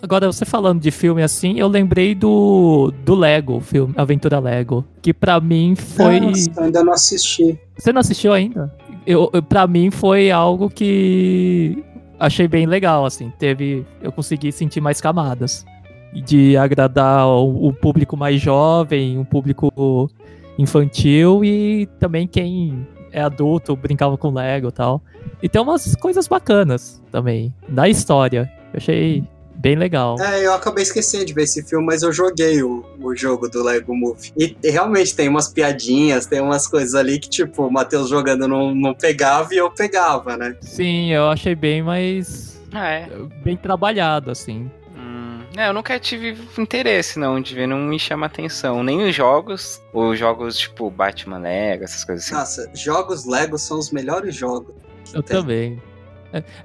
Agora, você falando de filme assim, eu lembrei do, do Lego, filme Aventura Lego. Que pra mim foi. Nossa, eu ainda não assisti. Você não assistiu ainda? Eu, eu, pra mim foi algo que achei bem legal, assim. Teve. Eu consegui sentir mais camadas. De agradar o, o público mais jovem, um público infantil e também quem é adulto brincava com Lego e tal. E tem umas coisas bacanas também. Na história. Eu achei bem legal. É, eu acabei esquecendo de ver esse filme, mas eu joguei o, o jogo do Lego Movie. E realmente tem umas piadinhas, tem umas coisas ali que, tipo, o Matheus jogando não, não pegava e eu pegava, né? Sim, eu achei bem mais. É. bem trabalhado, assim. Hum, é, eu nunca tive interesse, não, de ver, não me chama atenção. Nem os jogos, os jogos tipo Batman Lego, essas coisas assim. Nossa, jogos Lego são os melhores jogos. Eu tem. também.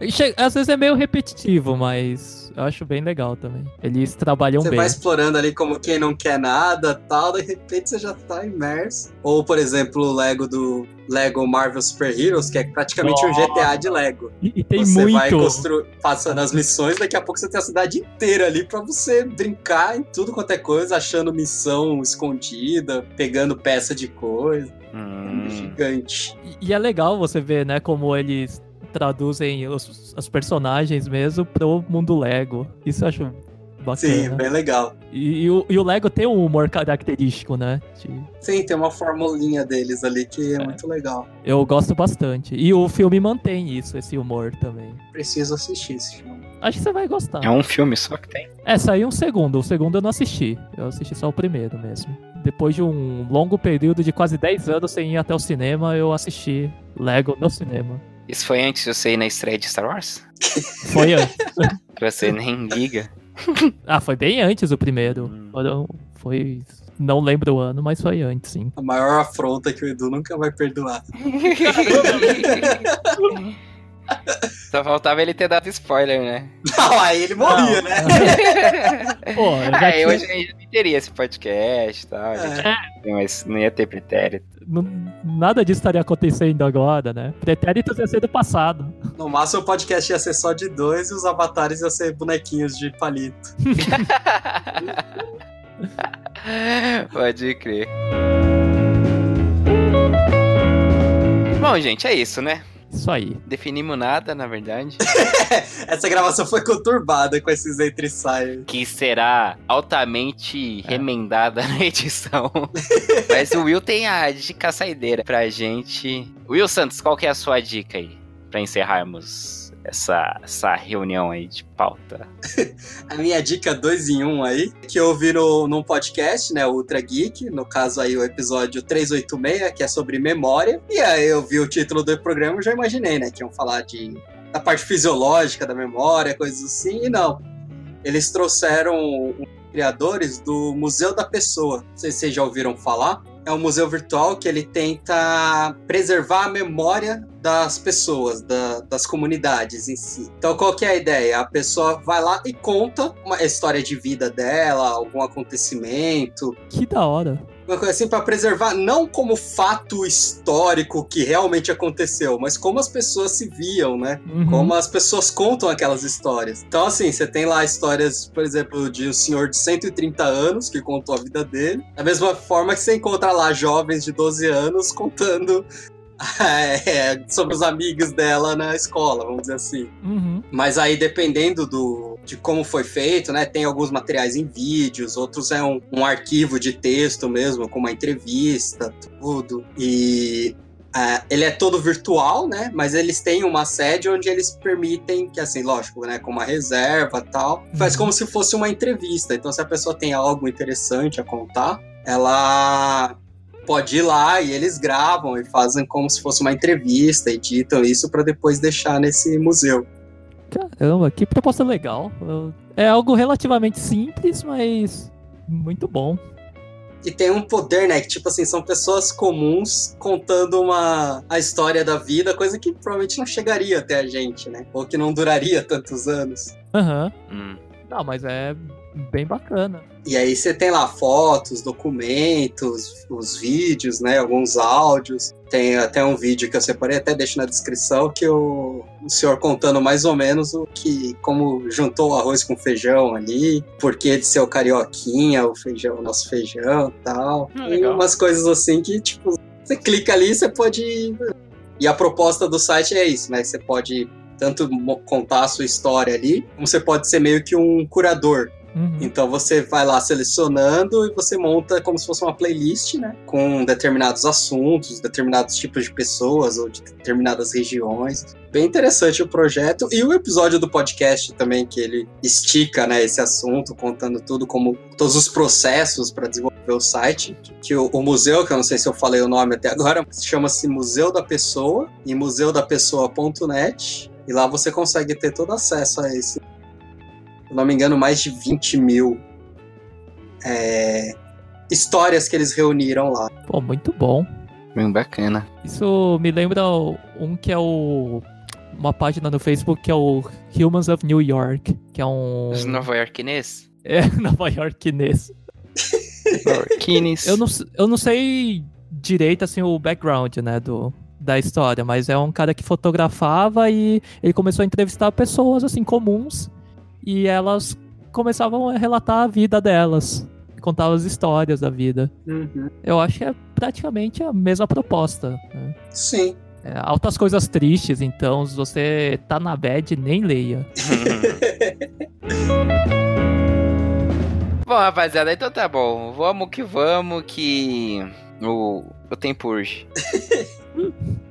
É, às vezes é meio repetitivo, mas eu acho bem legal também. Eles trabalham Você bem. vai explorando ali como quem não quer nada tal, de repente você já tá imerso. Ou, por exemplo, o Lego do Lego Marvel Super Heroes, que é praticamente um Nossa. GTA de Lego. E, e tem você vai muito. constru... passando as missões, daqui a pouco você tem a cidade inteira ali pra você brincar em tudo quanto é coisa, achando missão escondida, pegando peça de coisa. É Hum, gigante. E, e é legal você ver, né, como eles traduzem os, os personagens mesmo pro mundo Lego. Isso eu acho bacana. Sim, bem legal. E, e o, e o Lego tem um humor característico, né? de- Sim, tem uma formulinha deles ali que é, muito legal. eu gosto bastante. E o filme mantém isso, esse humor também. Preciso assistir esse filme. Acho que você vai gostar. é um filme só que tem. É, saiu um segundo. O segundo eu não assisti. Eu assisti só o primeiro mesmo. Depois de um longo período de quase 10 anos sem ir até o cinema, eu assisti Lego no cinema. Isso foi antes de você ir na estreia de Star Wars? Foi antes. Que você nem liga. ah, foi bem antes o primeiro. Hum. Foi. Não lembro o ano, mas foi antes, sim. A maior afronta que o Edu nunca vai perdoar. Só faltava ele ter dado spoiler, né? Não, aí ele morria, né? Pô, eu já Aí tinha- hoje a gente não teria esse podcast e tal. É. Mas não ia ter pretérito. não- nada disso estaria acontecendo agora, né? Pretéritos ia ser do passado. No máximo o podcast ia ser só de dois e os avatares iam ser bonequinhos de palito. Pode crer. Bom, gente, é isso, né? Isso aí. Definimos nada, na verdade. Essa gravação foi conturbada com esses entre e sai. que será altamente remendada na edição. Mas o Will tem a dica saideira pra gente. Will Santos, qual que é a sua dica aí? Pra encerrarmos essa, essa reunião aí de pauta. A minha dica 2 em 1 um aí, que eu ouvi no, num podcast, né, Ultra Geek, no caso aí o episódio 386, que é sobre memória. E aí eu vi o título do programa e já imaginei, né, que iam falar de da parte fisiológica da memória, coisas assim, e não. Eles trouxeram criadores do Museu da Pessoa. Não sei se vocês já ouviram falar. É um museu virtual que ele tenta preservar a memória das pessoas, da- das comunidades em si. Então, qual que é a ideia? A pessoa vai lá e conta uma história de vida dela, algum acontecimento, Que da hora. Uma coisa assim para preservar não como fato histórico que realmente aconteceu, mas como as pessoas se viam, né? Uhum. Como as pessoas contam aquelas histórias. Então, assim, você tem lá histórias, por exemplo, de um senhor de 130 anos que contou a vida dele. Da mesma forma que você encontra lá jovens de 12 anos contando é, sobre os amigos dela na escola, vamos dizer assim. Uhum. Mas aí, dependendo do, de como foi feito, né? Tem alguns materiais em vídeos, outros é um, um arquivo de texto mesmo, com uma entrevista, tudo. E ah, ele é todo virtual, né? Mas eles têm uma sede onde eles permitem, que assim, lógico, né? Com uma reserva e tal. Faz Uhum. como se fosse uma entrevista. Então, se a pessoa tem algo interessante a contar, ela pode ir lá e eles gravam e fazem como se fosse uma entrevista, editam isso para depois deixar nesse museu. Caramba, que proposta legal. É algo relativamente simples, mas muito bom. E tem um poder, né? Que, tipo assim, são pessoas comuns contando uma a história da vida, coisa que provavelmente não chegaria até a gente, né? Ou que não duraria tantos anos. Aham. Hum. Não, mas é bem bacana. E aí você tem lá fotos, documentos, os vídeos, né? Alguns áudios. Tem até um vídeo que eu separei, até deixo na descrição, que o, o senhor contando mais ou menos o que, como juntou o arroz com feijão ali, por que de ser o carioquinha, o feijão, o nosso feijão e tal. Ah, e umas coisas assim que, tipo, você clica ali, você pode. E a proposta do site é isso, né? Você pode tanto contar a sua história ali, como você pode ser meio que um curador. Uhum. Então você vai lá selecionando e você monta como se fosse uma playlist, né? Com determinados assuntos, determinados tipos de pessoas ou de determinadas regiões. Bem interessante o projeto. E o episódio do podcast também, que ele estica né, esse assunto, contando tudo, como todos os processos para desenvolver o site. Que o, o museu, que eu não sei se eu falei o nome até agora, chama-se Museu da Pessoa, em museudapesoa.net. E lá você consegue ter todo acesso a esse se não me engano, mais de 20 mil é, histórias que eles reuniram lá. Pô, muito bom. Bem bacana. Isso me lembra um que é o. Uma página no Facebook que é o Humans of New York, que é um. Os Nova Yorkines? É, Nova Yorkinês. Yorkines. Eu não, eu não sei direito assim o background, né, do, da história, mas é um cara que fotografava e ele começou a entrevistar pessoas assim comuns e elas começavam a relatar a vida delas, contar as histórias da vida. Eu acho que é praticamente a mesma proposta. né? Sim. É, altas coisas tristes, então se você tá na bad, nem leia. bom, rapaziada, então tá bom. Vamos que vamos, que o, o tempo urge.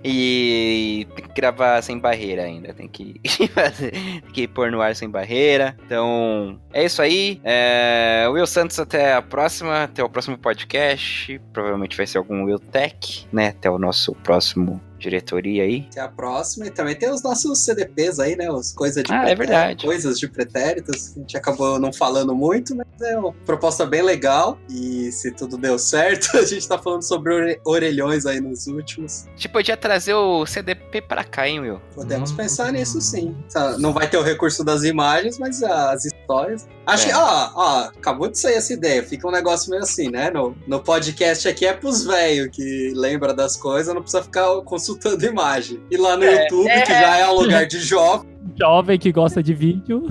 E tem que gravar sem barreira ainda. Tem que, fazer- tem que pôr no ar sem barreira. Então, é isso aí. É, Will Santos, até a próxima. Até o próximo podcast. Provavelmente vai ser algum Will Tech, né? Até o nosso próximo diretoria aí. Até a próxima. E também tem os nossos CDPs aí, né? Os coisas de Ah, é verdade. Coisas de pretéritos. A gente acabou não falando muito, mas é uma proposta bem legal. E se tudo deu certo, a gente tá falando sobre ore- orelhões aí nos últimos. A gente podia trazer o CDP pra cá, hein, Will? Podemos Hum. pensar nisso sim. Tá, Não vai ter o recurso das imagens, mas as histórias. Acho É. que, ó, ó, acabou de sair essa ideia. Fica um negócio meio assim, né? No, no podcast aqui é pros velhos que lembra das coisas, não precisa ficar consultando imagem. E lá no É, YouTube, é. que já é um lugar de jovem, Jovem que gosta de vídeo.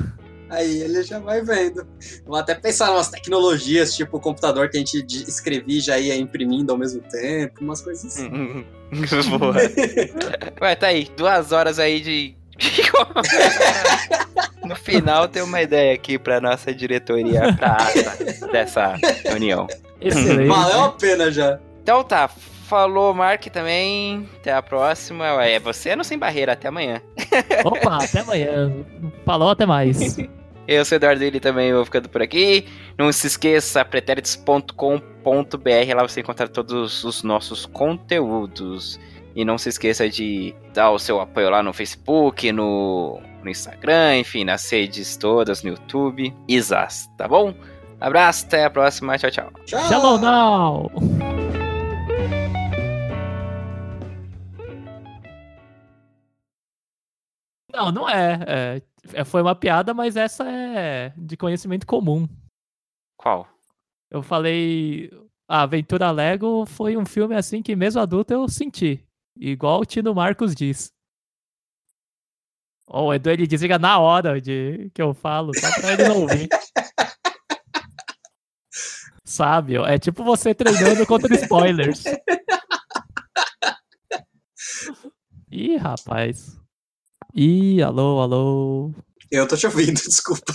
aí ele já vai vendo. Vou até pensar em umas tecnologias, tipo o computador que a gente escrevia e já ia imprimindo ao mesmo tempo, umas coisas assim. Boa. Ué, tá aí. Duas horas aí de. no final tem uma ideia aqui pra nossa diretoria pra ata dessa reunião. Excelente. Valeu a pena já. Então tá. Falou, Mark, também. Até a próxima. É você no Sem Barreira. Até amanhã. Opa, até amanhã. Falou, até mais. Eu sou o Eduardo ele também vou ficando por aqui. Não se esqueça, pretéritos.com.br. Lá você encontra todos os nossos conteúdos. E não se esqueça de dar o seu apoio lá no Facebook, no, no Instagram, enfim, nas redes todas, no YouTube. Isas, tá bom? Abraço, até a próxima. Tchau, tchau. Tchau. Shalom now! Não, não é. é. é, Foi uma piada, mas essa é de conhecimento comum. Qual? Eu falei. A Aventura Lego foi um filme assim que, mesmo adulto, eu senti. Igual o Tino Marcos diz. Ó, o Edu ele desliga na hora de que eu falo, só pra ele não ouvir. Sabe, é tipo você treinando contra spoilers. Ih, rapaz. Ih, alô, alô. Eu tô te ouvindo, desculpa.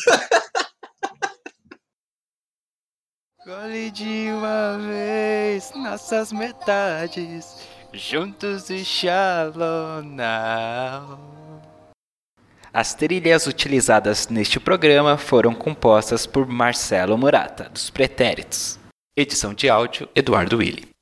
Gole de uma vez, nossas metades, juntos e shalom. As trilhas utilizadas neste programa foram compostas por Marcelo Murata, dos Pretéritos. Edição de áudio, Eduardo Willi.